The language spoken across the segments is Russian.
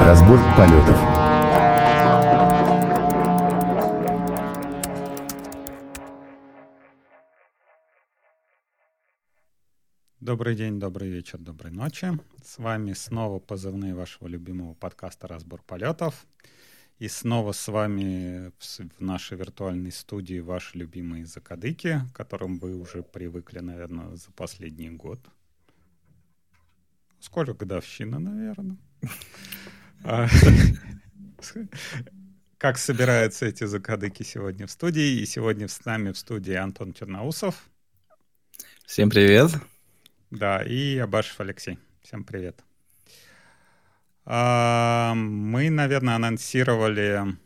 Разбор полетов. Добрый день, добрый вечер, доброй ночи. С вами снова позывные вашего любимого подкаста «Разбор полетов». И снова с вами в нашей виртуальной студии ваши любимые закадыки, к которым вы уже привыкли, наверное, за последний год. Сколько годовщина, наверное. А, как собираются эти закадыки сегодня в студии? И сегодня с нами в студии Антон Черноусов. Всем привет. Да, и Абашев Алексей. Всем привет. А, мы, наверное, анонсировали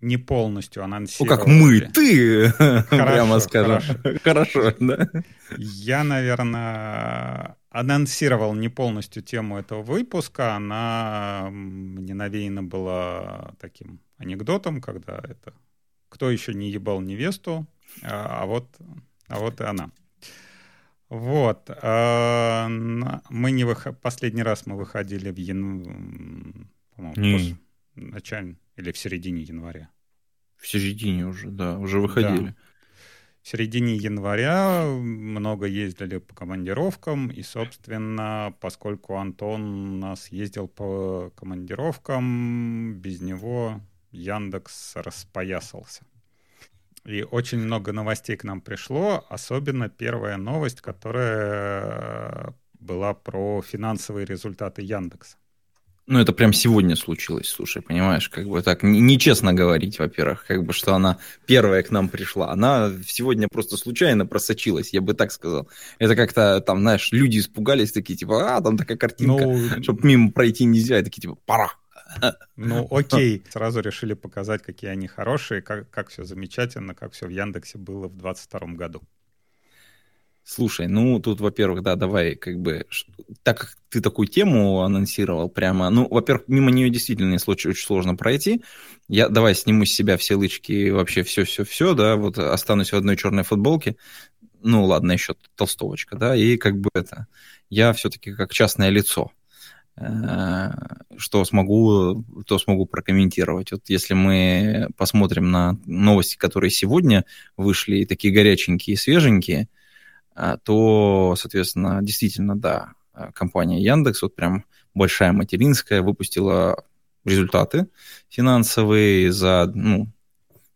не полностью анонсировали. Ну как мы, ты, хорошо, прямо скажем. Хорошо. хорошо, да. Я, наверное, анонсировал не полностью тему этого выпуска. Она мне навеяна была таким анекдотом, когда это «Кто еще не ебал невесту?» А, а вот, а вот и она. Вот. А, мы не вых... Последний раз мы выходили в январе, по-моему, начале или в середине января. В середине уже, да, уже выходили. Да в середине января много ездили по командировкам, и, собственно, поскольку Антон у нас ездил по командировкам, без него Яндекс распоясался. И очень много новостей к нам пришло, особенно первая новость, которая была про финансовые результаты Яндекса. Ну, это прям сегодня случилось, слушай, понимаешь, как бы так нечестно говорить, во-первых, как бы, что она первая к нам пришла. Она сегодня просто случайно просочилась, я бы так сказал. Это как-то там, знаешь, люди испугались, такие, типа, а, там такая картинка, ну, чтобы мимо пройти нельзя, и такие, типа, пора. Ну, окей, сразу решили показать, какие они хорошие, как, как все замечательно, как все в Яндексе было в 2022 году. Слушай, ну тут, во-первых, да, давай, как бы, так как ты такую тему анонсировал прямо, ну, во-первых, мимо нее действительно очень сложно пройти. Я давай сниму с себя все лычки, вообще все-все-все, да, вот останусь в одной черной футболке. Ну, ладно, еще толстовочка, да, и как бы это, я все-таки как частное лицо э, что смогу, то смогу прокомментировать. Вот если мы посмотрим на новости, которые сегодня вышли, такие горяченькие свеженькие, то, соответственно, действительно, да, а, компания Яндекс, вот прям большая материнская, выпустила результаты финансовые за, ну,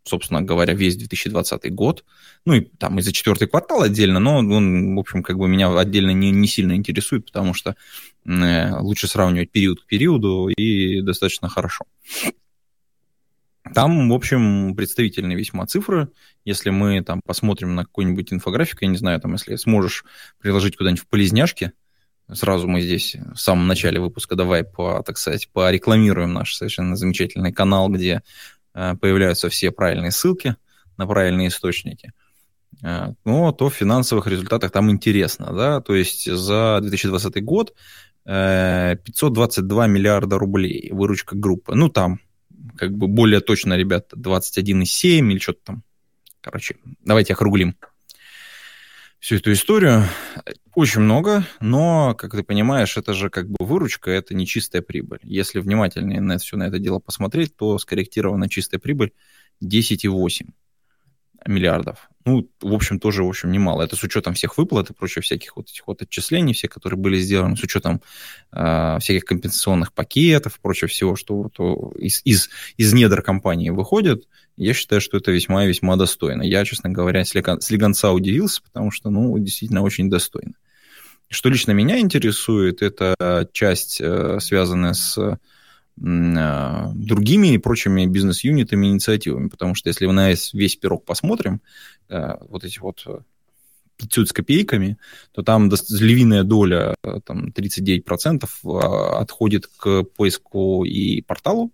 собственно говоря, весь 2020 год. Ну, и там и за четвертый квартал отдельно, но он, в общем, как бы меня отдельно не, не сильно интересует, потому что э, лучше сравнивать период к периоду и достаточно хорошо. Там, в общем, представительные весьма цифры. Если мы там посмотрим на какую-нибудь инфографику, я не знаю, там, если сможешь приложить куда-нибудь в полезняшки, сразу мы здесь в самом начале выпуска давай, по, так сказать, порекламируем наш совершенно замечательный канал, где э, появляются все правильные ссылки на правильные источники. Э, ну, то в финансовых результатах там интересно, да, то есть за 2020 год э, 522 миллиарда рублей выручка группы. Ну, там как бы более точно, ребята, 21,7 или что-то там. Короче, давайте округлим всю эту историю. Очень много, но, как ты понимаешь, это же как бы выручка, это не чистая прибыль. Если внимательнее на все на это дело посмотреть, то скорректирована чистая прибыль 10,8 миллиардов. Ну, в общем, тоже, в общем, немало. Это с учетом всех выплат и прочих всяких вот этих вот отчислений, все, которые были сделаны, с учетом э, всяких компенсационных пакетов, прочего всего, что то из, из, из недр компании выходит. Я считаю, что это весьма и весьма достойно. Я, честно говоря, слегонца удивился, потому что, ну, действительно очень достойно. Что лично меня интересует, это часть, э, связанная с другими и прочими бизнес-юнитами, инициативами. Потому что если мы на весь, пирог посмотрим, а, вот эти вот 500 с копейками, то там львиная доля, там 39% а, отходит к поиску и порталу,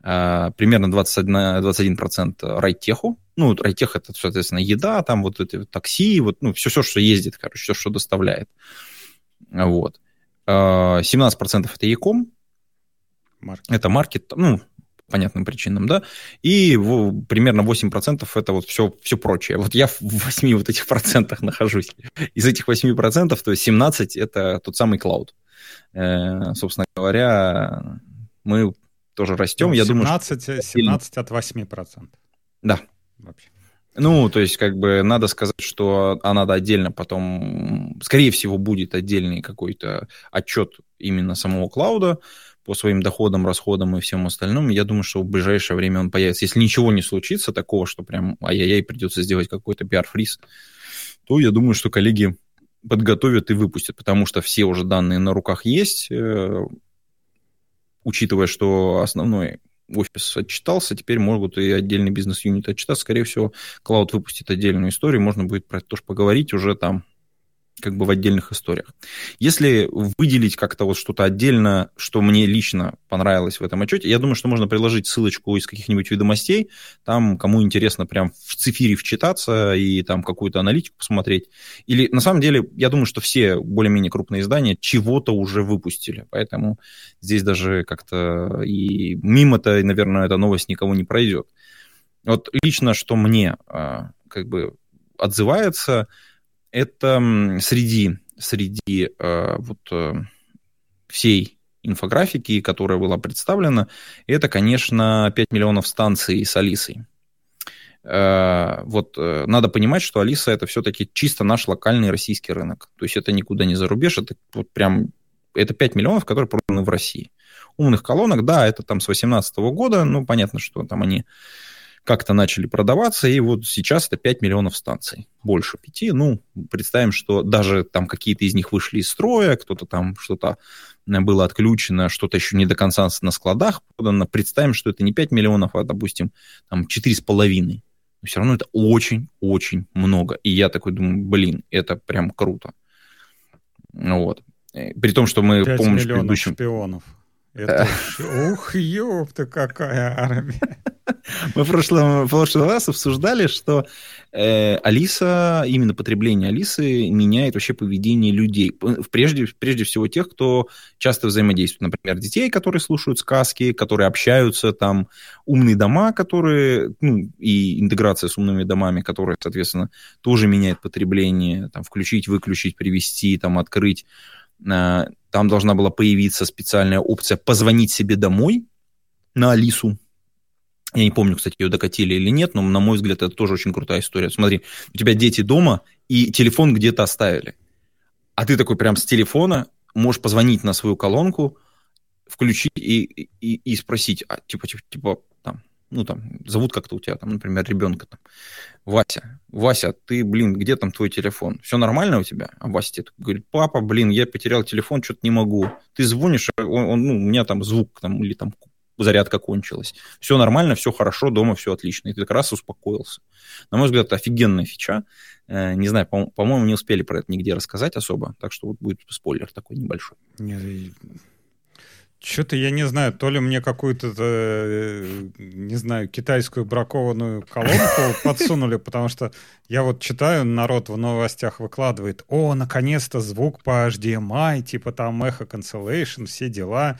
примерно 21%, 21% райтеху, ну, райтех это, соответственно, еда, там вот эти такси, вот, ну, все, все, что ездит, короче, все, что доставляет. Вот. 17% это Яком, Маркет. Это маркет, ну, понятным причинам, да, и в, примерно 8% это вот все, все прочее. Вот я в 8 вот этих процентах нахожусь. Из этих 8%, то есть 17 это тот самый клауд. э, собственно говоря, мы тоже растем. 17, Я думаю, 17 от 8 процентов. Да. Вообще. Ну, то есть, как бы надо сказать, что а надо отдельно потом, скорее всего, будет отдельный какой-то отчет именно самого клауда по своим доходам, расходам и всем остальному. Я думаю, что в ближайшее время он появится. Если ничего не случится такого, что прям ай-яй-яй придется сделать какой-то пиар-фриз, то я думаю, что коллеги подготовят и выпустят, потому что все уже данные на руках есть, э, учитывая, что основной офис отчитался, теперь могут и отдельный бизнес-юнит отчитаться. Скорее всего, Cloud выпустит отдельную историю, можно будет про это тоже поговорить уже там как бы в отдельных историях. Если выделить как-то вот что-то отдельно, что мне лично понравилось в этом отчете, я думаю, что можно приложить ссылочку из каких-нибудь ведомостей, там, кому интересно прям в цифире вчитаться и там какую-то аналитику посмотреть. Или, на самом деле, я думаю, что все более-менее крупные издания чего-то уже выпустили, поэтому здесь даже как-то и мимо-то, наверное, эта новость никого не пройдет. Вот лично, что мне а, как бы отзывается – это среди, среди э, вот, э, всей инфографики, которая была представлена, это, конечно, 5 миллионов станций с Алисой. Э, вот э, надо понимать, что Алиса это все-таки чисто наш локальный российский рынок. То есть это никуда не за рубеж, это вот прям это 5 миллионов, которые проданы в России. Умных колонок, да, это там с 2018 года, ну, понятно, что там они как-то начали продаваться, и вот сейчас это 5 миллионов станций, больше 5. Ну, представим, что даже там какие-то из них вышли из строя, кто-то там что-то э, было отключено, что-то еще не до конца на складах продано. Представим, что это не 5 миллионов, а, допустим, там 4,5. Но все равно это очень-очень много. И я такой думаю, блин, это прям круто. Вот. Э, при том, что мы, 5 помнишь, миллионов предыдущем... шпионов. Это ух, ёпта, какая армия. Мы в прошлом, в прошлый раз обсуждали, что э, Алиса, именно потребление Алисы меняет вообще поведение людей. Прежде, прежде всего тех, кто часто взаимодействует. Например, детей, которые слушают сказки, которые общаются, там, умные дома, которые, ну, и интеграция с умными домами, которые, соответственно, тоже меняет потребление, там, включить, выключить, привести, там, открыть. Э, там должна была появиться специальная опция «позвонить себе домой» на Алису. Я не помню, кстати, ее докатили или нет, но, на мой взгляд, это тоже очень крутая история. Смотри, у тебя дети дома, и телефон где-то оставили. А ты такой прям с телефона можешь позвонить на свою колонку, включить и, и, и спросить, а, типа, типа, типа, ну, там, зовут как-то у тебя, там, например, ребенка, там, Вася, Вася, ты, блин, где там твой телефон? Все нормально у тебя? А Вася тебе говорит, папа, блин, я потерял телефон, что-то не могу. Ты звонишь, а он, он, ну, у меня там звук, там, или там зарядка кончилась. Все нормально, все хорошо, дома все отлично. И ты как раз успокоился. На мой взгляд, это офигенная фича. Э, не знаю, по-моему, не успели про это нигде рассказать особо, так что вот будет спойлер такой небольшой. Что-то я не знаю, то ли мне какую-то, э, не знаю, китайскую бракованную колонку подсунули, потому что я вот читаю, народ в новостях выкладывает, о, наконец-то звук по HDMI, типа там эхо cancellation, все дела.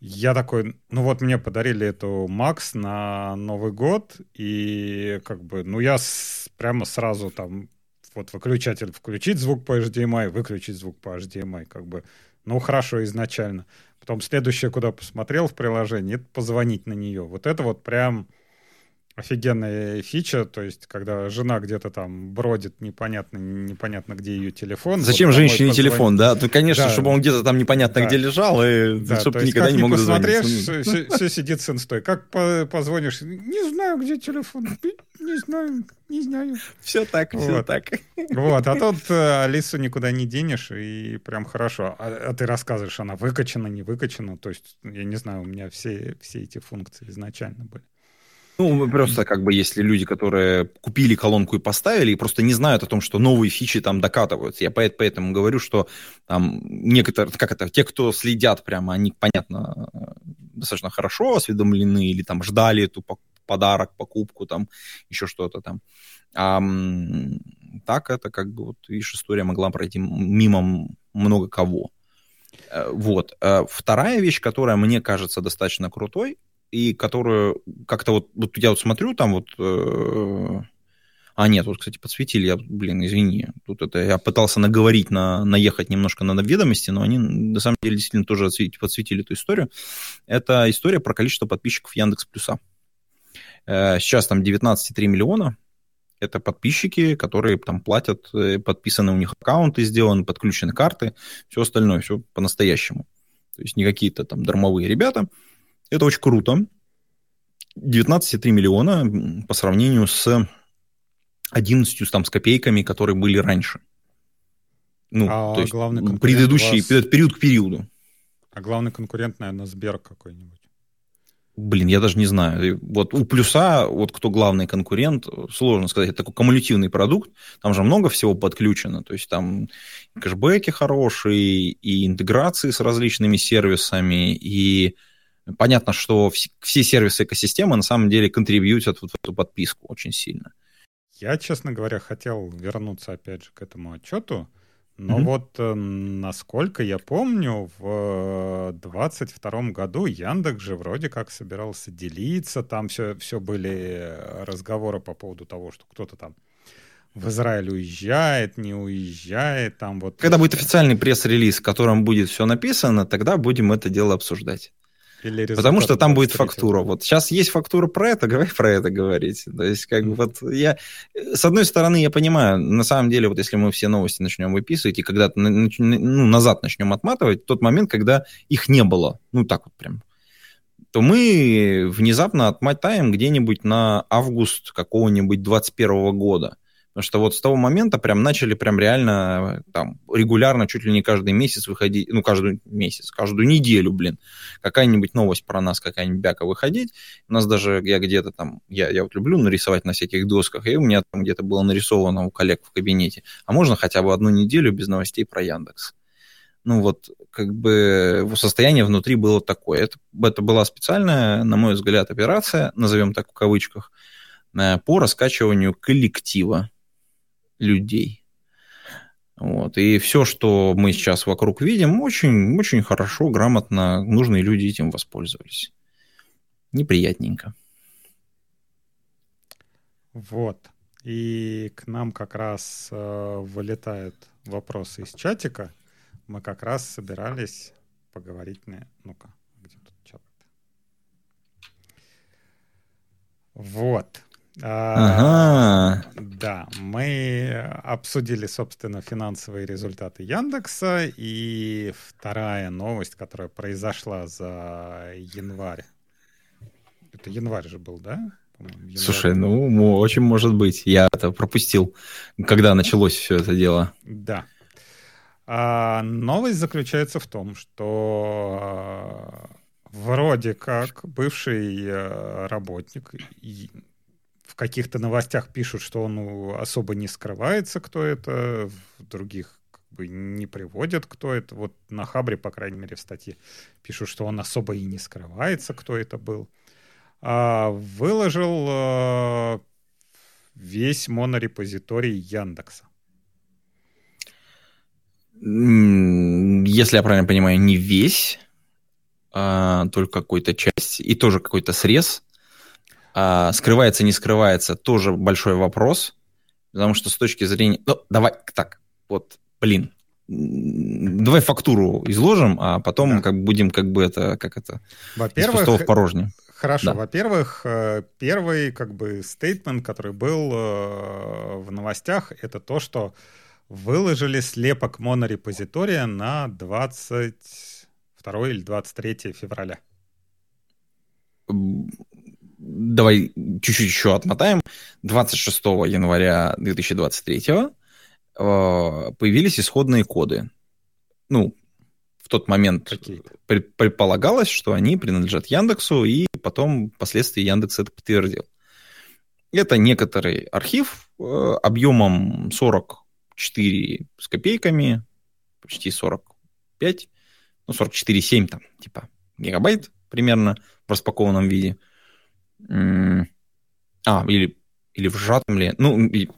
Я такой, ну вот мне подарили эту Макс на Новый год, и как бы, ну я с, прямо сразу там, вот выключатель включить звук по HDMI, выключить звук по HDMI, как бы, ну хорошо изначально. Потом следующее, куда посмотрел в приложении, это позвонить на нее. Вот это вот прям офигенная фича, то есть, когда жена где-то там бродит, непонятно, непонятно, где ее телефон. Зачем вот женщине телефон, да? То, конечно, да. чтобы он где-то там непонятно да. где лежал, и да, чтобы никогда не мог посмотришь, все, все сидит с инстой. Как по позвонишь? Не знаю, где телефон. Не знаю, не знаю. Все так, вот. все так. Вот, а тут э, Алису никуда не денешь, и прям хорошо. А, а ты рассказываешь, она выкачана, не выкачана. То есть, я не знаю, у меня все, все эти функции изначально были. Ну, просто как бы если люди, которые купили колонку и поставили, и просто не знают о том, что новые фичи там докатываются. Я поэтому говорю, что там некоторые, как это, те, кто следят прямо, они, понятно, достаточно хорошо осведомлены или там ждали эту подарок, покупку, там еще что-то там. А так это как бы, вот, видишь, история могла пройти мимо много кого. Э, вот. Э, вторая вещь, которая мне кажется достаточно крутой, и которую как-то вот, вот я вот смотрю, там вот, э, А, нет, вот, кстати, подсветили, я, блин, извини, тут это я пытался наговорить, на, наехать немножко на ведомости, но они, на самом деле, действительно тоже отсветили, подсветили эту историю. Это история про количество подписчиков Яндекс Плюса. Э, сейчас там 19,3 миллиона, это подписчики, которые там платят, э, подписаны у них аккаунты сделаны, подключены карты, все остальное, все по-настоящему. То есть не какие-то там дармовые ребята. Это очень круто. 19,3 миллиона по сравнению с 11 там, с копейками, которые были раньше. Ну, а то есть предыдущий вас... период к периоду. А главный конкурент, наверное, Сбер какой-нибудь. Блин, я даже не знаю. Вот у плюса, вот кто главный конкурент, сложно сказать. Это такой кумулятивный продукт. Там же много всего подключено. То есть там кэшбэки хорошие, и интеграции с различными сервисами, и понятно, что все сервисы экосистемы на самом деле контрибьютят вот в эту подписку очень сильно. Я, честно говоря, хотел вернуться опять же к этому отчету. Но mm-hmm. вот э, насколько я помню, в 22 году Яндекс же вроде как собирался делиться, там все, все были разговоры по поводу того, что кто-то там в Израиль уезжает, не уезжает, там вот... Когда будет официальный пресс-релиз, в котором будет все написано, тогда будем это дело обсуждать. Потому что там будет фактура. Вот сейчас есть фактура про это, говори про это говорить. То есть, как бы вот я... С одной стороны, я понимаю, на самом деле, вот если мы все новости начнем выписывать и когда-то ну, назад начнем отматывать, тот момент, когда их не было, ну так вот прям, то мы внезапно отмотаем где-нибудь на август какого-нибудь 21 года. Потому что вот с того момента прям начали прям реально там регулярно, чуть ли не каждый месяц выходить, ну, каждый месяц, каждую неделю, блин, какая-нибудь новость про нас, какая-нибудь бяка выходить. У нас даже, я где-то там, я, я вот люблю нарисовать на всяких досках, и у меня там где-то было нарисовано у коллег в кабинете. А можно хотя бы одну неделю без новостей про Яндекс? ну вот как бы состояние внутри было такое. Это, это была специальная, на мой взгляд, операция, назовем так в кавычках, э, по раскачиванию коллектива людей. Вот. И все, что мы сейчас вокруг видим, очень, очень хорошо, грамотно, нужные люди этим воспользовались. Неприятненько. Вот. И к нам как раз э, вылетают вопросы из чатика. Мы как раз собирались поговорить на... Ну-ка, где тут чат? Вот. Ага. Да, мы обсудили, собственно, финансовые результаты Яндекса. И вторая новость, которая произошла за январь. Это январь же был, да? Январь. Слушай, ну, очень может быть. Я это пропустил, когда началось все это дело. Да. А новость заключается в том, что а, вроде как бывший э, работник каких-то новостях пишут, что он ну, особо не скрывается, кто это, в других как бы не приводят, кто это. Вот на Хабре, по крайней мере, в статье пишут, что он особо и не скрывается, кто это был. А выложил а, весь монорепозиторий Яндекса. Если я правильно понимаю, не весь, а только какой-то часть, и тоже какой-то срез а, скрывается, не скрывается, тоже большой вопрос. Потому что с точки зрения... Ну, давай так, вот, блин, давай фактуру изложим, а потом да. как будем как бы это, как это, во-первых, в порожне. Хорошо, да. во-первых, э, первый как бы стейтмент, который был э, в новостях, это то, что выложили слепок монорепозитория на 22 или 23 февраля давай чуть-чуть еще отмотаем. 26 января 2023 э, появились исходные коды. Ну, в тот момент предполагалось, что они принадлежат Яндексу, и потом впоследствии Яндекс это подтвердил. Это некоторый архив э, объемом 44 с копейками, почти 45, ну, 44,7 там, типа, гигабайт примерно в распакованном виде. А, или, или в сжатом ли, ну, и,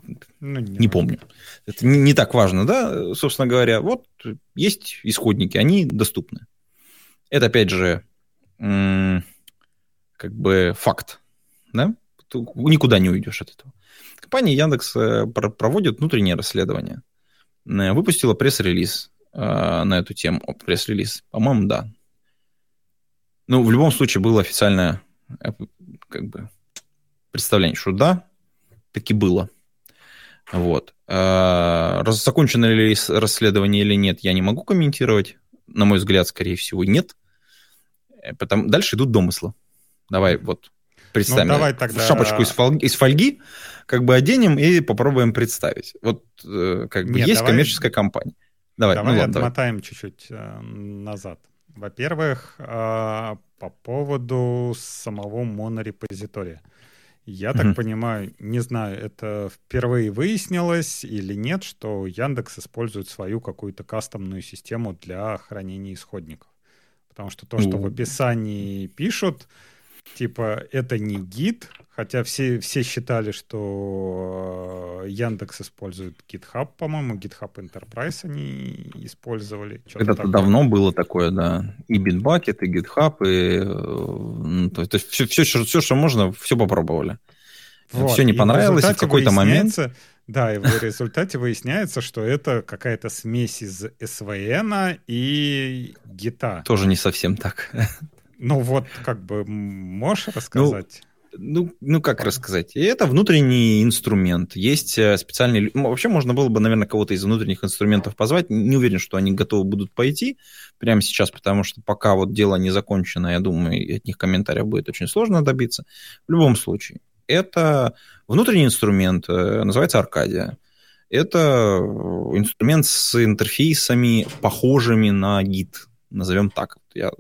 ну не, не помню. Это не, не так важно, да, собственно говоря. Вот есть исходники, они доступны. Это, опять же, как бы факт, да? Ты никуда не уйдешь от этого. Компания Яндекс э, проводит внутреннее расследование. Э, выпустила пресс-релиз на эту тему. Пресс-релиз, по-моему, да. Ну, в любом случае, было официальное как бы, представление, что да, таки было. Вот. Закончено ли расследование или нет, я не могу комментировать. На мой взгляд, скорее всего, нет. Потом, дальше идут домыслы. Давай вот представим. Ну, давай тогда... Шапочку из фольги, из фольги как бы оденем и попробуем представить. Вот э, как бы Нет, есть давай... коммерческая компания. Давай, давай ну, ладно, отмотаем давай. чуть-чуть э, назад. Во-первых, э, по поводу самого монорепозитория. Я так mm-hmm. понимаю, не знаю, это впервые выяснилось или нет, что Яндекс использует свою какую-то кастомную систему для хранения исходников. Потому что то, что mm-hmm. в описании пишут, типа, это не гид, хотя все, все считали, что э, Яндекс использует GitHub, по-моему, GitHub Enterprise они использовали. Это давно было такое, да. И Bitbucket, и GitHub, и... Э, ну, то, есть все, все, все, что можно, все попробовали. Вот. Все не понравилось, и в, в какой-то момент... Да, и в результате выясняется, что это какая-то смесь из SVN и гита. Тоже не совсем так. Ну вот, как бы, можешь ну, рассказать? Ну, ну, ну как рассказать? Это внутренний инструмент. Есть э, специальный... Вообще можно было бы, наверное, кого-то из внутренних инструментов позвать. Не уверен, что они готовы будут пойти прямо сейчас, потому что пока вот дело не закончено, я думаю, от них комментариев будет очень сложно добиться. В любом случае, это внутренний инструмент, э, называется Аркадия. Это инструмент с интерфейсами, похожими на гид, назовем так. Я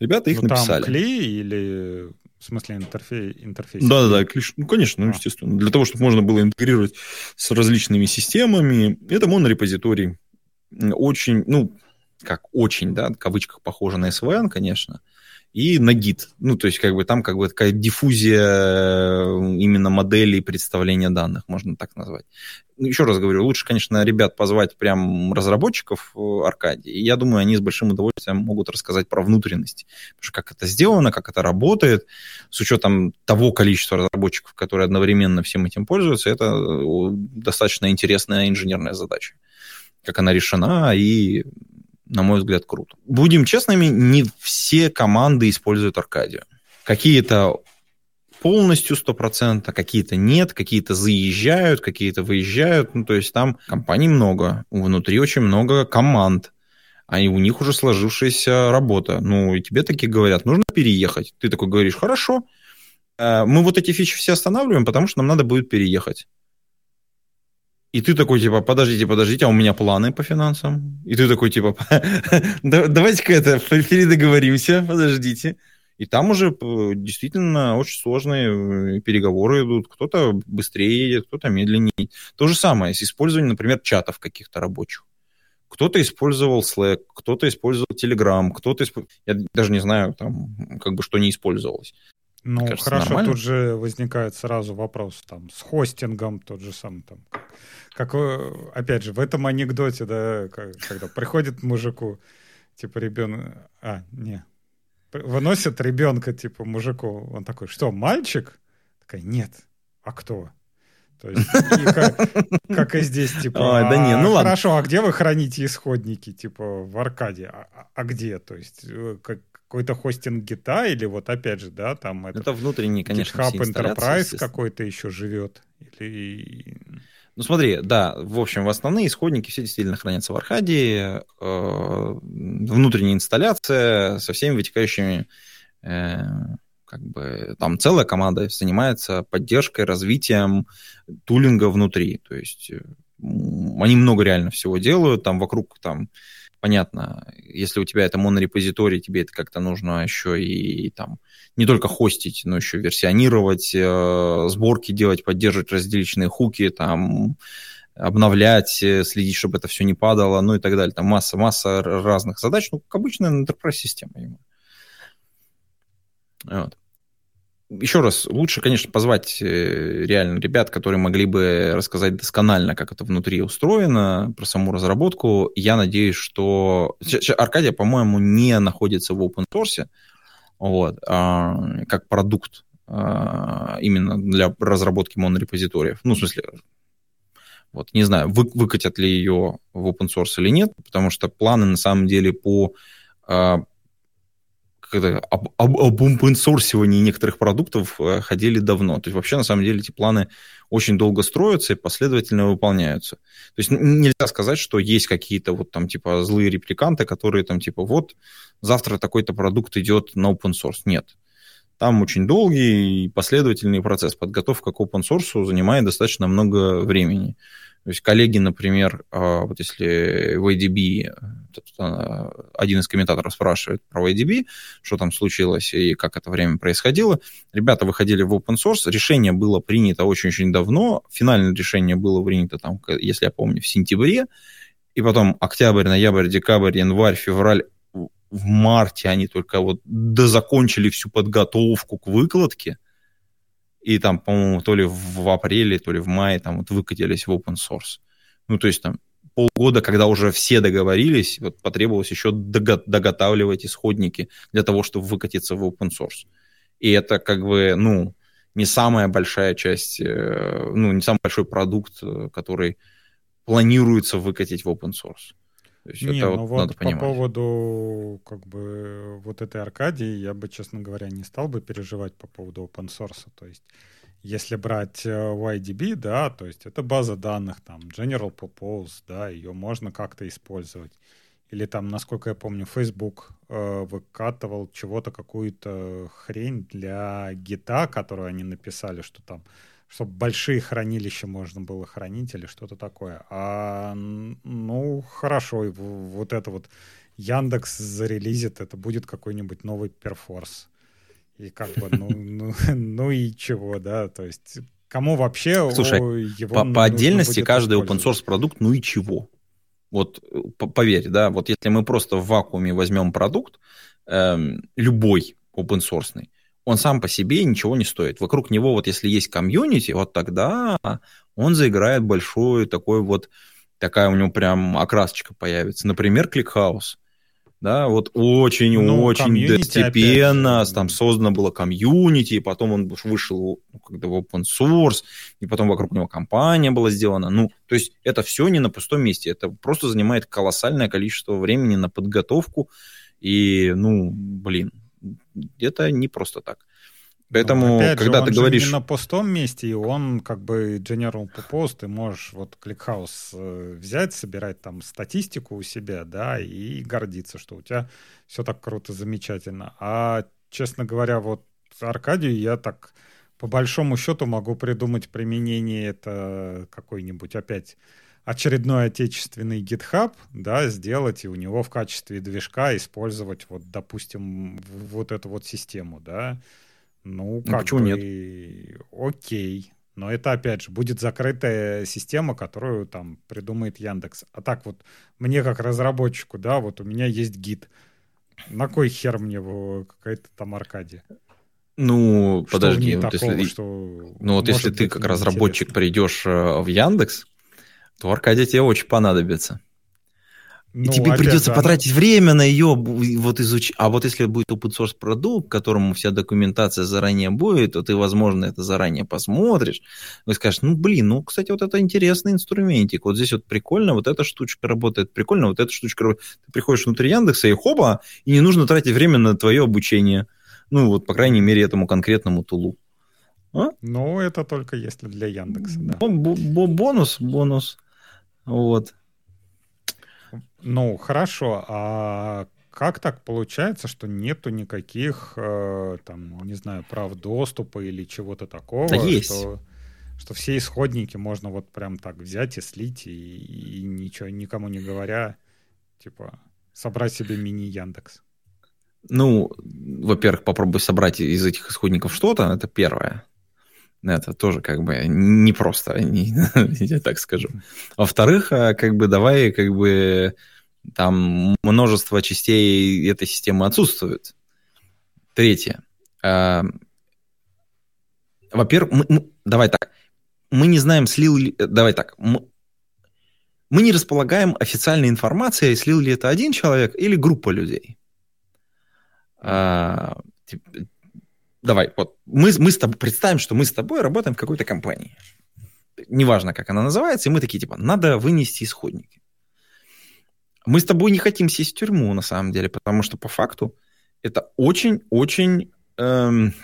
Ребята их ну, написали. Там клей или в смысле интерфейс? интерфейс да, да, да, ну, конечно, ну, а. естественно. Для того, чтобы можно было интегрировать с различными системами, это монорепозиторий. Очень, ну, как очень, да, в кавычках похоже на SVN, конечно и на гид. Ну, то есть, как бы там как бы такая диффузия э, именно моделей представления данных, можно так назвать. Ну, еще раз говорю, лучше, конечно, ребят позвать прям разработчиков Аркадии. И я думаю, они с большим удовольствием могут рассказать про внутренности. Потому что как это сделано, как это работает, с учетом того количества разработчиков, которые одновременно всем этим пользуются, это э, достаточно интересная инженерная задача. Как она решена и на мой взгляд, круто. Будем честными, не все команды используют Аркадию. Какие-то полностью 100%, какие-то нет, какие-то заезжают, какие-то выезжают. Ну, то есть там компаний много, внутри очень много команд, а у них уже сложившаяся работа. Ну, и тебе такие говорят, нужно переехать. Ты такой говоришь, хорошо, э, мы вот эти фичи все останавливаем, потому что нам надо будет переехать. И ты такой, типа, подождите, подождите, а у меня планы по финансам. И ты такой, типа, давайте-ка это передоговоримся, подождите. И там уже э, действительно очень сложные э, переговоры идут. Кто-то быстрее едет, кто-то медленнее. То же самое с использованием, например, чатов каких-то рабочих. Кто-то использовал Slack, кто-то использовал Telegram, кто-то использовал... Я даже не знаю, там, как бы, что не использовалось. Ну, кажется, хорошо, нормально. тут же возникает сразу вопрос там с хостингом, тот же самый там. Как, опять же, в этом анекдоте, да, когда приходит мужику, типа ребенок, а, не, выносят ребенка, типа, мужику, он такой, что, мальчик? Такая, нет, а кто? То есть, и как, как и здесь, типа, Ой, да не, ну а, хорошо, а где вы храните исходники, типа, в аркаде? А, а, а где? То есть, э, как, какой-то хостинг гита или вот опять же, да, там это, это внутренний, конечно, GitHub Enterprise какой-то еще живет или ну смотри, да, в общем, в основные исходники все действительно хранятся в Аркадии, э, внутренняя инсталляция со всеми вытекающими, э, как бы, там целая команда занимается поддержкой, развитием тулинга внутри, то есть э, они много реально всего делают, там вокруг там понятно, если у тебя это монорепозиторий, тебе это как-то нужно еще и, и там не только хостить, но еще версионировать, э, сборки делать, поддерживать разделичные хуки, там обновлять, э, следить, чтобы это все не падало, ну и так далее. Там масса, масса разных задач, ну, как обычная enterprise-система. Вот еще раз, лучше, конечно, позвать э, реально ребят, которые могли бы рассказать досконально, как это внутри устроено, про саму разработку. Я надеюсь, что... Аркадия, по-моему, не находится в open source, вот, а, как продукт. именно для разработки монорепозиториев. Ну, в смысле, вот, не знаю, вы, выкатят ли ее в open source или нет, потому что планы на самом деле по когда, об, об, об open некоторых продуктов э, ходили давно. То есть вообще, на самом деле, эти планы очень долго строятся и последовательно выполняются. То есть нельзя сказать, что есть какие-то вот там типа злые репликанты, которые там типа вот завтра такой-то продукт идет на open source. Нет. Там очень долгий и последовательный процесс. Подготовка к open source занимает достаточно много времени. То есть коллеги, например, а, вот если в ADB, а, один из комментаторов спрашивает про ADB, что там случилось и как это время происходило, ребята выходили в open source, решение было принято очень-очень давно, финальное решение было принято там, если я помню, в сентябре, и потом октябрь, ноябрь, декабрь, январь, февраль, в марте они только вот дозакончили всю подготовку к выкладке – и там, по-моему, то ли в апреле, то ли в мае там вот выкатились в open source. Ну, то есть там полгода, когда уже все договорились, вот потребовалось еще дого- доготавливать исходники для того, чтобы выкатиться в open source. И это как бы, ну, не самая большая часть, э, ну, не самый большой продукт, э, который планируется выкатить в open source. То есть не, это ну вот, надо по понимать. поводу как бы вот этой Аркадии я бы, честно говоря, не стал бы переживать по поводу open source. То есть если брать э, YDB, да, то есть это база данных, там, General Purpose, да, ее можно как-то использовать. Или там, насколько я помню, Facebook э, выкатывал чего-то, какую-то хрень для гита, которую они написали, что там чтобы большие хранилища можно было хранить или что-то такое. А, ну, хорошо, вот это вот Яндекс зарелизит, это будет какой-нибудь новый перфорс. И как бы, ну, ну, ну и чего, да, то есть кому вообще Слушай, его по, по отдельности каждый open source продукт, ну и чего? Вот поверь, да, вот если мы просто в вакууме возьмем продукт, эм, любой open source, он сам по себе ничего не стоит. Вокруг него вот если есть комьюнити, вот тогда он заиграет большой такой вот, такая у него прям окрасочка появится. Например, ClickHouse. Да, вот очень-очень ну, постепенно там создано было комьюнити, и потом он вышел ну, когда в open source, и потом вокруг него компания была сделана. Ну, то есть это все не на пустом месте, это просто занимает колоссальное количество времени на подготовку, и, ну, блин, это не просто так. Поэтому, ну, опять когда же, ты говоришь... не на пустом месте, и он как бы general purpose, ты можешь вот ClickHouse э, взять, собирать там статистику у себя, да, и гордиться, что у тебя все так круто, замечательно. А, честно говоря, вот Аркадию я так по большому счету могу придумать применение это какой-нибудь опять очередной отечественный GitHub, да, сделать и у него в качестве движка использовать вот, допустим, вот эту вот систему, да. Ну, ну как почему бы, нет? Окей. Но это, опять же, будет закрытая система, которую там придумает Яндекс. А так вот, мне как разработчику, да, вот у меня есть гид. На кой хер мне его какая-то там Аркадия? Ну, что подожди, вот такого, если, что ну вот если ты как разработчик придешь э, в Яндекс, то Аркадия тебе очень понадобится. Ну, и тебе придется да. потратить время на ее вот изучить. А вот если будет open source продукт, к которому вся документация заранее будет, то ты, возможно, это заранее посмотришь. И скажешь, ну, блин, ну, кстати, вот это интересный инструментик. Вот здесь вот прикольно, вот эта штучка работает, прикольно, вот эта штучка работает. Ты приходишь внутрь Яндекса и хоба, и не нужно тратить время на твое обучение. Ну, вот, по крайней мере, этому конкретному тулу. А? Ну, это только если для Яндекса, да. Бонус, бонус. Вот. Ну, хорошо. А как так получается, что нету никаких, э, там, не знаю, прав доступа или чего-то такого? Да есть. Что, что все исходники можно вот прям так взять и слить, и, и ничего, никому не говоря, типа, собрать себе мини-Яндекс. Ну, во-первых, попробуй собрать из этих исходников что-то, это первое. Это тоже как бы не, я так скажу. Во-вторых, а, как бы давай как бы там множество частей этой системы отсутствует. Третье. А, во-первых, мы, давай так, мы не знаем, слил ли... Давай так, мы, мы не располагаем официальной информацией, слил ли это один человек или группа людей. А, давай, вот мы, мы с тобой, представим, что мы с тобой работаем в какой-то компании. Неважно, как она называется, и мы такие, типа, надо вынести исходники. Мы с тобой не хотим сесть в тюрьму, на самом деле, потому что по факту это очень-очень, эм,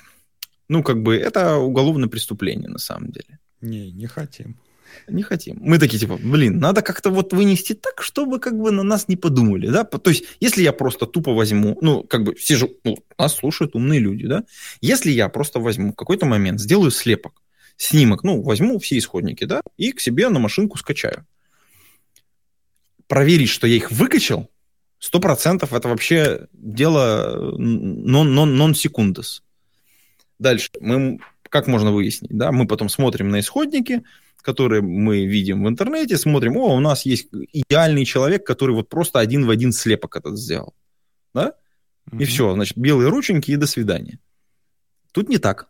ну, как бы, это уголовное преступление, на самом деле. Не, не хотим. Не хотим. Мы такие, типа, блин, надо как-то вот вынести так, чтобы как бы на нас не подумали, да? То есть, если я просто тупо возьму, ну, как бы сижу, ну, нас слушают умные люди, да? Если я просто возьму в какой-то момент, сделаю слепок, снимок, ну, возьму все исходники, да, и к себе на машинку скачаю. Проверить, что я их выкачал, сто процентов это вообще дело нон-секундес. Дальше. Мы, как можно выяснить? Да? Мы потом смотрим на исходники, которые мы видим в интернете, смотрим, о, у нас есть идеальный человек, который вот просто один в один слепок этот сделал. Да? И mm-hmm. все, значит, белые рученьки и до свидания. Тут не так.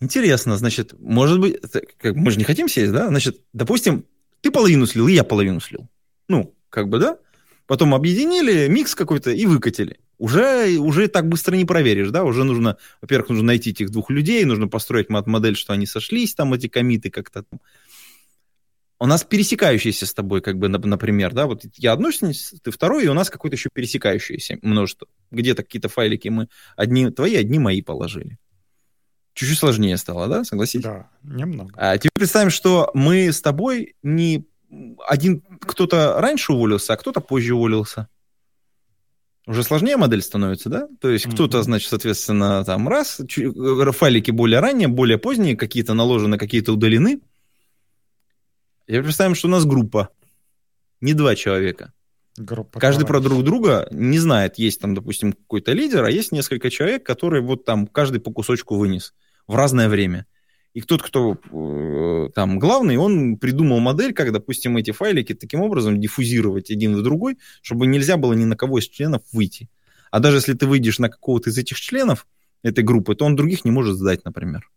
Интересно, значит, может быть, как, мы же не хотим сесть, да? Значит, допустим, ты половину слил, и я половину слил. Ну, как бы, да? Потом объединили, микс какой-то и выкатили уже, уже так быстро не проверишь, да, уже нужно, во-первых, нужно найти этих двух людей, нужно построить модель, что они сошлись, там эти комиты как-то. У нас пересекающиеся с тобой, как бы, например, да, вот я одну, ты второй, и у нас какое-то еще пересекающееся множество. Где-то какие-то файлики мы одни твои, одни мои положили. Чуть-чуть сложнее стало, да, согласись? Да, немного. А теперь представим, что мы с тобой не один кто-то раньше уволился, а кто-то позже уволился уже сложнее модель становится, да? То есть mm-hmm. кто-то, значит, соответственно, там раз, файлики более ранние, более поздние, какие-то наложены, какие-то удалены. Я представим, что у нас группа, не два человека. Группа каждый товарищ. про друг друга не знает. Есть там, допустим, какой-то лидер, а есть несколько человек, которые вот там каждый по кусочку вынес в разное время. И тот, кто э, там главный, он придумал модель, как, допустим, эти файлики таким образом диффузировать один в другой, чтобы нельзя было ни на кого из членов выйти. А даже если ты выйдешь на какого-то из этих членов этой группы, то он других не может сдать, например.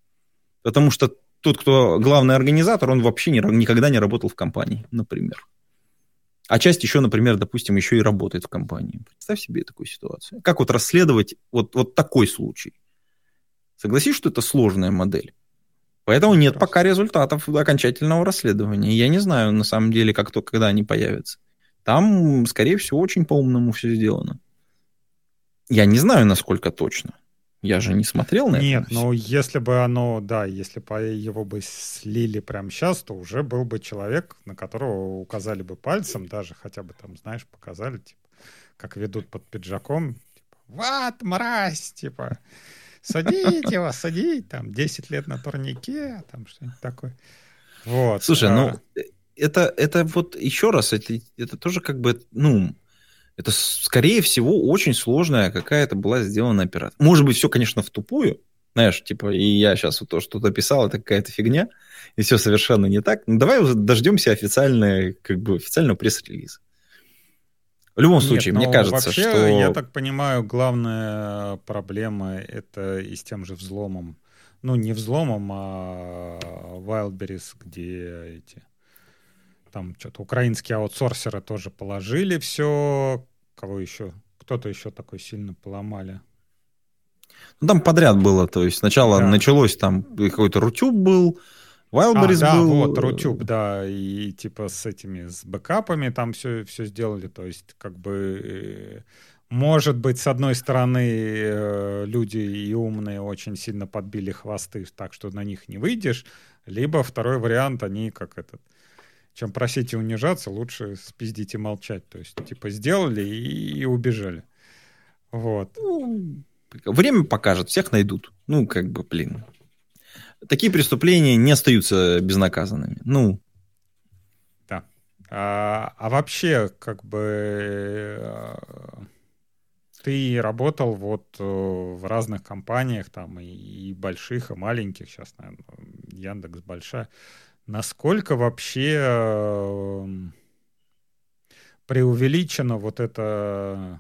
Потому что тот, кто главный организатор, он вообще не, никогда не работал в компании, например. А часть еще, например, допустим, еще и работает в компании. Представь себе такую ситуацию. Как вот расследовать вот, вот такой случай? Согласись, что это сложная модель? Поэтому нет пока результатов окончательного расследования. Я не знаю, на самом деле, как то, когда они появятся. Там, скорее всего, очень по-умному все сделано. Я не знаю, насколько точно. Я же не смотрел на это. Нет, но если бы оно, да, если бы его бы слили прямо сейчас, то уже был бы человек, на которого указали бы пальцем, даже хотя бы там, знаешь, показали, типа, как ведут под пиджаком, типа, вот, мразь, типа, Садить его, садить, там, 10 лет на турнике, там, что-нибудь такое. Вот. Слушай, а... ну, это, это вот еще раз, это, это тоже как бы, ну, это, скорее всего, очень сложная какая-то была сделана операция. Может быть, все, конечно, в тупую, знаешь, типа, и я сейчас вот то, что-то писал, это какая-то фигня, и все совершенно не так. Ну, давай дождемся официальной, как бы, официального пресс-релиза. В любом Нет, случае, мне кажется, вообще, что... Я так понимаю, главная проблема это и с тем же взломом. Ну, не взломом, а Wildberries, где эти... Там что-то украинские аутсорсеры тоже положили все. Кого еще? Кто-то еще такой сильно поломали. Ну, там подряд было. То есть сначала да. началось там какой-то Рутюб был, Wildberries а, да, был... вот, Рутюб, да, и типа с этими, с бэкапами там все, все сделали, то есть как бы... Э, может быть, с одной стороны, э, люди и умные очень сильно подбили хвосты, так что на них не выйдешь, либо второй вариант, они как этот, чем просить и унижаться, лучше спиздить и молчать. То есть, типа, сделали и, и убежали. Вот. Ну, время покажет, всех найдут. Ну, как бы, блин такие преступления не остаются безнаказанными. Ну. Да. А, а вообще, как бы э, ты работал вот э, в разных компаниях, там и, больших, и маленьких, сейчас, наверное, Яндекс большая. Насколько вообще э, преувеличено вот это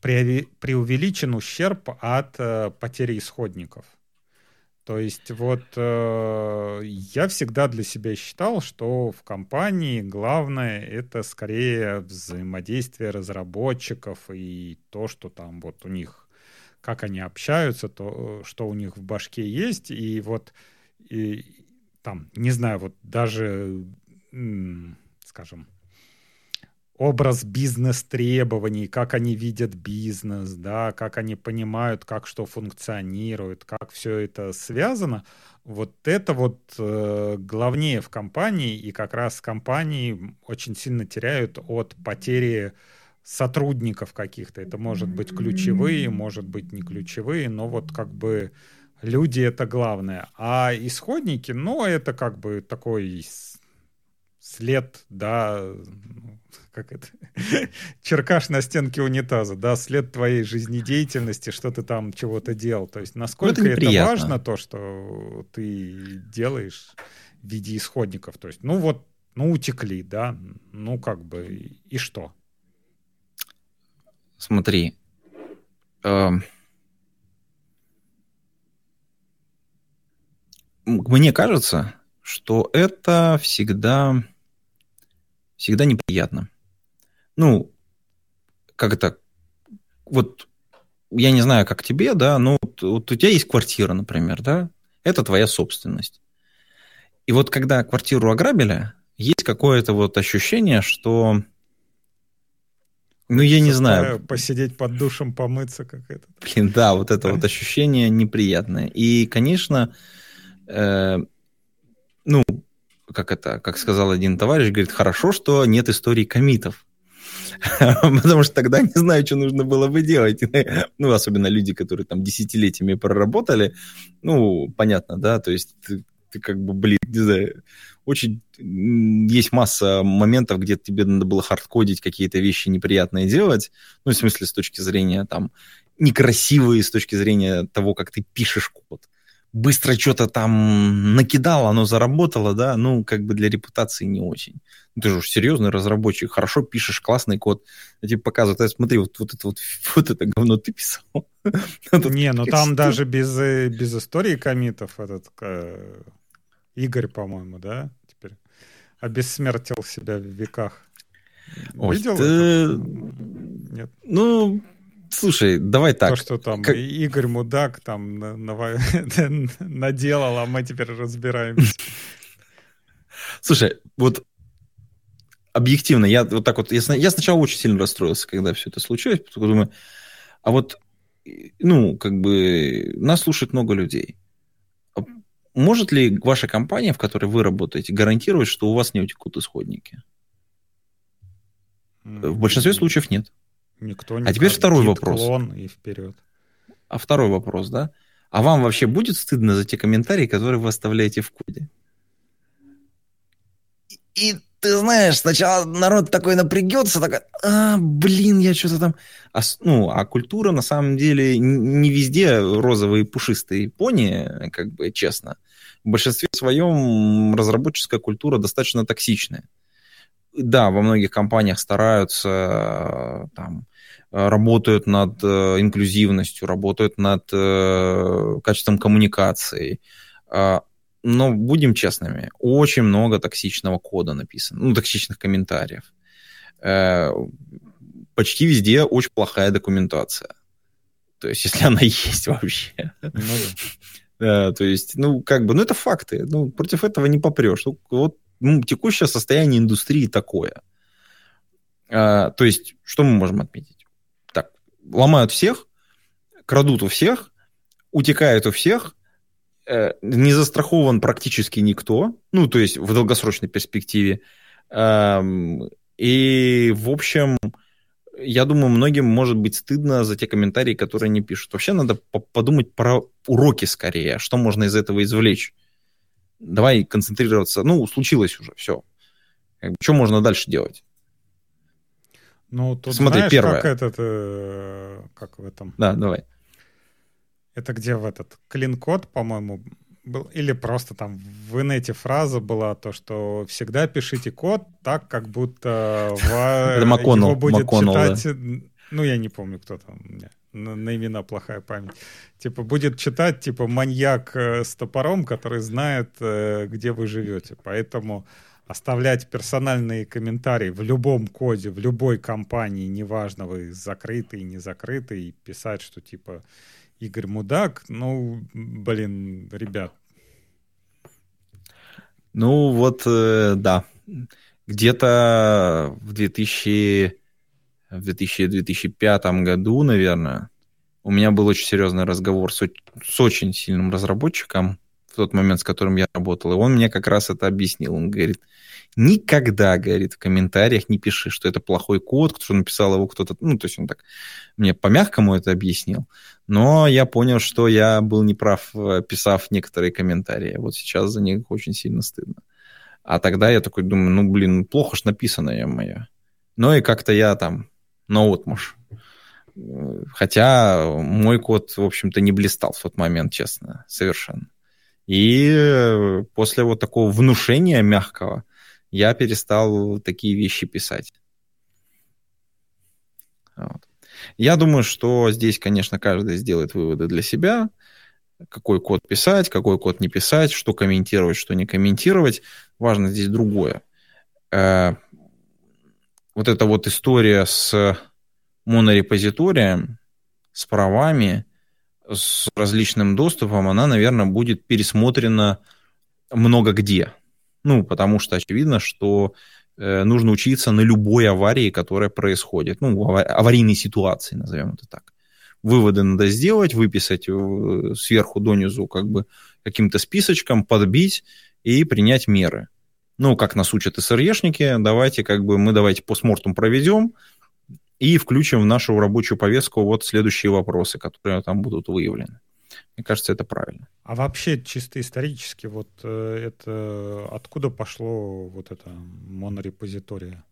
преувеличен ущерб от э, потери исходников. То есть вот э, я всегда для себя считал, что в компании главное это скорее взаимодействие разработчиков и то, что там вот у них, как они общаются, то, что у них в башке есть. И вот и, там, не знаю, вот даже, скажем, образ бизнес-требований, как они видят бизнес, да, как они понимают, как что функционирует, как все это связано, вот это вот э, главнее в компании, и как раз компании очень сильно теряют от потери сотрудников каких-то. Это может быть ключевые, может быть не ключевые, но вот как бы люди это главное. А исходники, ну, это как бы такой след, да, как это, черкаш на стенке унитаза, да, след твоей жизнедеятельности, что ты там чего-то делал. То есть насколько ну, это, это важно, то, что ты делаешь в виде исходников. То есть, ну вот, ну утекли, да, ну как бы, и что? Смотри, э, мне кажется, что это всегда, всегда неприятно. Ну, как это, вот я не знаю, как тебе, да, но вот, вот у тебя есть квартира, например, да, это твоя собственность. И вот когда квартиру ограбили, есть какое-то вот ощущение, что, ну, я не знаю. Посидеть под душем, помыться, как это. Блин, да, вот это вот ощущение неприятное. И, конечно, э, как это, как сказал один товарищ, говорит, хорошо, что нет истории комитов. Потому что тогда не знаю, что нужно было бы делать. Ну, особенно люди, которые там десятилетиями проработали. Ну, понятно, да, то есть ты, ты как бы, блин, не знаю, очень есть масса моментов, где тебе надо было хардкодить какие-то вещи неприятные делать. Ну, в смысле, с точки зрения там некрасивые, с точки зрения того, как ты пишешь код быстро что-то там накидал, оно заработало, да, ну, как бы для репутации не очень. Ну, ты же уж серьезный разработчик, хорошо пишешь, классный код. Я тебе показываю, а смотри, вот, вот, это, вот, вот это говно ты писал. Не, ну там даже без, э, без истории комитов этот э, Игорь, по-моему, да, теперь обессмертил себя в веках. Видел это? Нет. Ну, Слушай, давай так. То, что там как... Игорь Мудак там на, на, наделал, а мы теперь разбираемся. Слушай, вот объективно, я вот так вот, я, я сначала очень сильно расстроился, когда все это случилось, потому что думаю, а вот, ну, как бы, нас слушает много людей. А может ли ваша компания, в которой вы работаете, гарантировать, что у вас не утекут исходники? В большинстве случаев нет. Никто не А теперь второй вопрос. и вперед. А второй вопрос, да? А вам вообще будет стыдно за те комментарии, которые вы оставляете в коде? И ты знаешь, сначала народ такой напрягется, такой, а, блин, я что-то там... А, ну, а культура на самом деле не везде розовые пушистые пони, как бы честно. В большинстве своем разработческая культура достаточно токсичная да, во многих компаниях стараются, там, работают над э, инклюзивностью, работают над э, качеством коммуникации. А, но будем честными, очень много токсичного кода написано, ну, токсичных комментариев. Э, почти везде очень плохая документация. То есть, если она есть вообще. Ну, да. Да, то есть, ну, как бы, ну, это факты. Ну, против этого не попрешь. Ну, вот ну, текущее состояние индустрии такое. А, то есть, что мы можем отметить? Так, ломают всех, крадут у всех, утекают у всех, э, не застрахован практически никто, ну, то есть в долгосрочной перспективе. Э, и, в общем, я думаю, многим может быть стыдно за те комментарии, которые они пишут. Вообще надо подумать про уроки скорее, что можно из этого извлечь давай концентрироваться. Ну, случилось уже, все. Как бы, что можно дальше делать? Ну, тут Смотри, знаешь, первое. как этот, э, как в этом... Да, давай. Это где в этот клин-код, по-моему, был, или просто там в инете фраза была то, что всегда пишите код так, как будто его будет читать... Ну, я не помню, кто там на, на имена плохая память. Типа будет читать типа маньяк э, с топором, который знает, э, где вы живете. Поэтому оставлять персональные комментарии в любом коде, в любой компании, неважно, вы закрытый, не закрытый, писать, что типа Игорь мудак, ну, блин, ребят. Ну, вот, э, да. Где-то в 2000 в 2000-2005 году, наверное, у меня был очень серьезный разговор с, с очень сильным разработчиком в тот момент, с которым я работал, и он мне как раз это объяснил. Он говорит, никогда, говорит, в комментариях не пиши, что это плохой код, что написал его кто-то, ну, то есть он так мне по-мягкому это объяснил, но я понял, что я был неправ, писав некоторые комментарии. Вот сейчас за них очень сильно стыдно. А тогда я такой думаю, ну, блин, плохо ж написано, я моя. Ну и как-то я там наотмашь. Хотя мой код, в общем-то, не блистал в тот момент, честно, совершенно. И после вот такого внушения мягкого я перестал такие вещи писать. Вот. Я думаю, что здесь, конечно, каждый сделает выводы для себя, какой код писать, какой код не писать, что комментировать, что не комментировать. Важно здесь другое. Вот эта вот история с монорепозиторием, с правами, с различным доступом, она, наверное, будет пересмотрена много где. Ну, потому что очевидно, что э, нужно учиться на любой аварии, которая происходит. Ну, аварийной ситуации, назовем это так. Выводы надо сделать, выписать э, сверху донизу как бы каким-то списочком, подбить и принять меры ну, как нас учат СРЕшники, давайте как бы мы давайте постмортум проведем и включим в нашу рабочую повестку вот следующие вопросы, которые там будут выявлены. Мне кажется, это правильно. А вообще чисто исторически вот э, это откуда пошло вот это монорепозитория?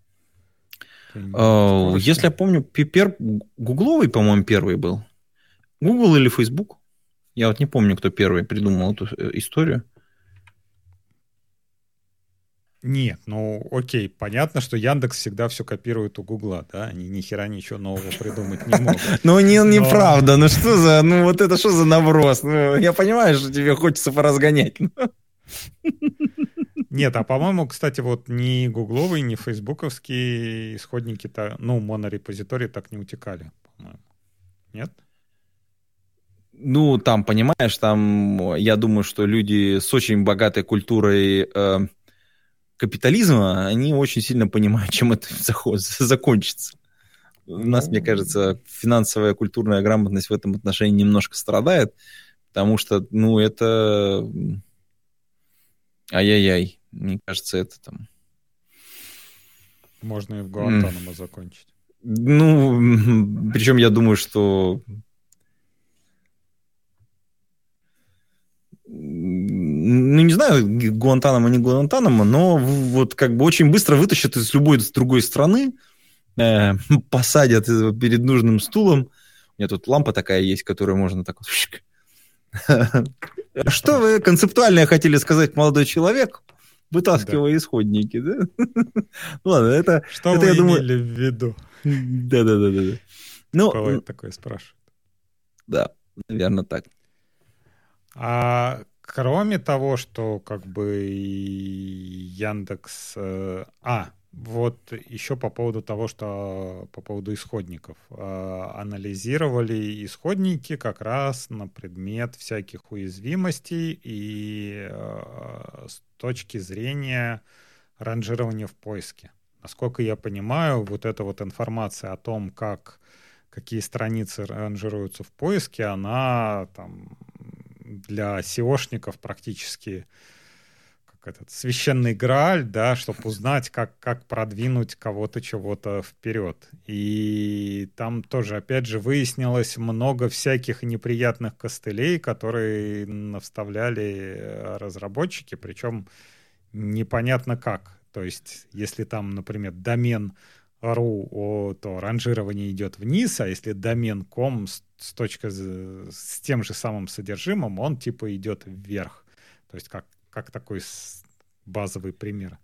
Uh, если я помню, пер... гугловый, по-моему, первый был. Google или Facebook? Я вот не помню, кто первый придумал эту э, историю. Нет, ну окей, понятно, что Яндекс всегда все копирует у Гугла, да, они ни хера ничего нового придумать не могут. Ну не, неправда, ну что за, ну вот это что за наброс? Ну, я понимаю, что тебе хочется поразгонять. Нет, а по-моему, кстати, вот ни гугловые, ни фейсбуковские исходники, ну, монорепозитории так не утекали, по-моему. Нет? Ну, там, понимаешь, там, я думаю, что люди с очень богатой культурой э, капитализма, они очень сильно понимают, чем это закончится. У нас, мне кажется, финансовая культурная грамотность в этом отношении немножко страдает, потому что, ну, это... Ай-яй-яй. Мне кажется, это там... Можно и в Гуантанамо закончить. Ну, причем я думаю, что ну, не знаю, Гуантанамо, не Гуантанамо, но вот как бы очень быстро вытащат из любой с другой страны, э, посадят перед нужным стулом. У меня тут лампа такая есть, которую можно так вот... Что вы концептуально хотели сказать, молодой человек? Вытаскивая да. исходники, да? Ладно, это... Что это, вы я имели думаю... в виду? Да-да-да. Ну, Бывает такое спрашивают. Да, наверное, так. А кроме того, что как бы Яндекс... Э, а, вот еще по поводу того, что по поводу исходников. Э, анализировали исходники как раз на предмет всяких уязвимостей и э, с точки зрения ранжирования в поиске. Насколько я понимаю, вот эта вот информация о том, как какие страницы ранжируются в поиске, она там для SEOшников практически как этот священный грааль, да, чтобы узнать, как, как продвинуть кого-то чего-то вперед. И там тоже, опять же, выяснилось много всяких неприятных костылей, которые наставляли разработчики, причем непонятно как. То есть, если там, например, домен ру, то ранжирование идет вниз, а если домен ком с, с точки с тем же самым содержимым, он типа идет вверх. То есть как, как такой базовый пример.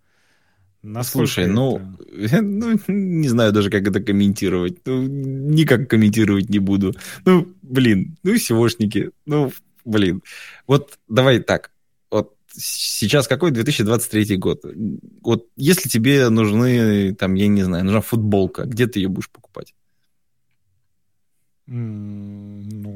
Насколько Слушай, ну, это... ну, не знаю даже, как это комментировать. Ну, никак комментировать не буду. Ну, блин, ну, SEOшники, ну, блин. Вот давай так, сейчас какой 2023 год? Вот если тебе нужны, там, я не знаю, нужна футболка, где ты ее будешь покупать?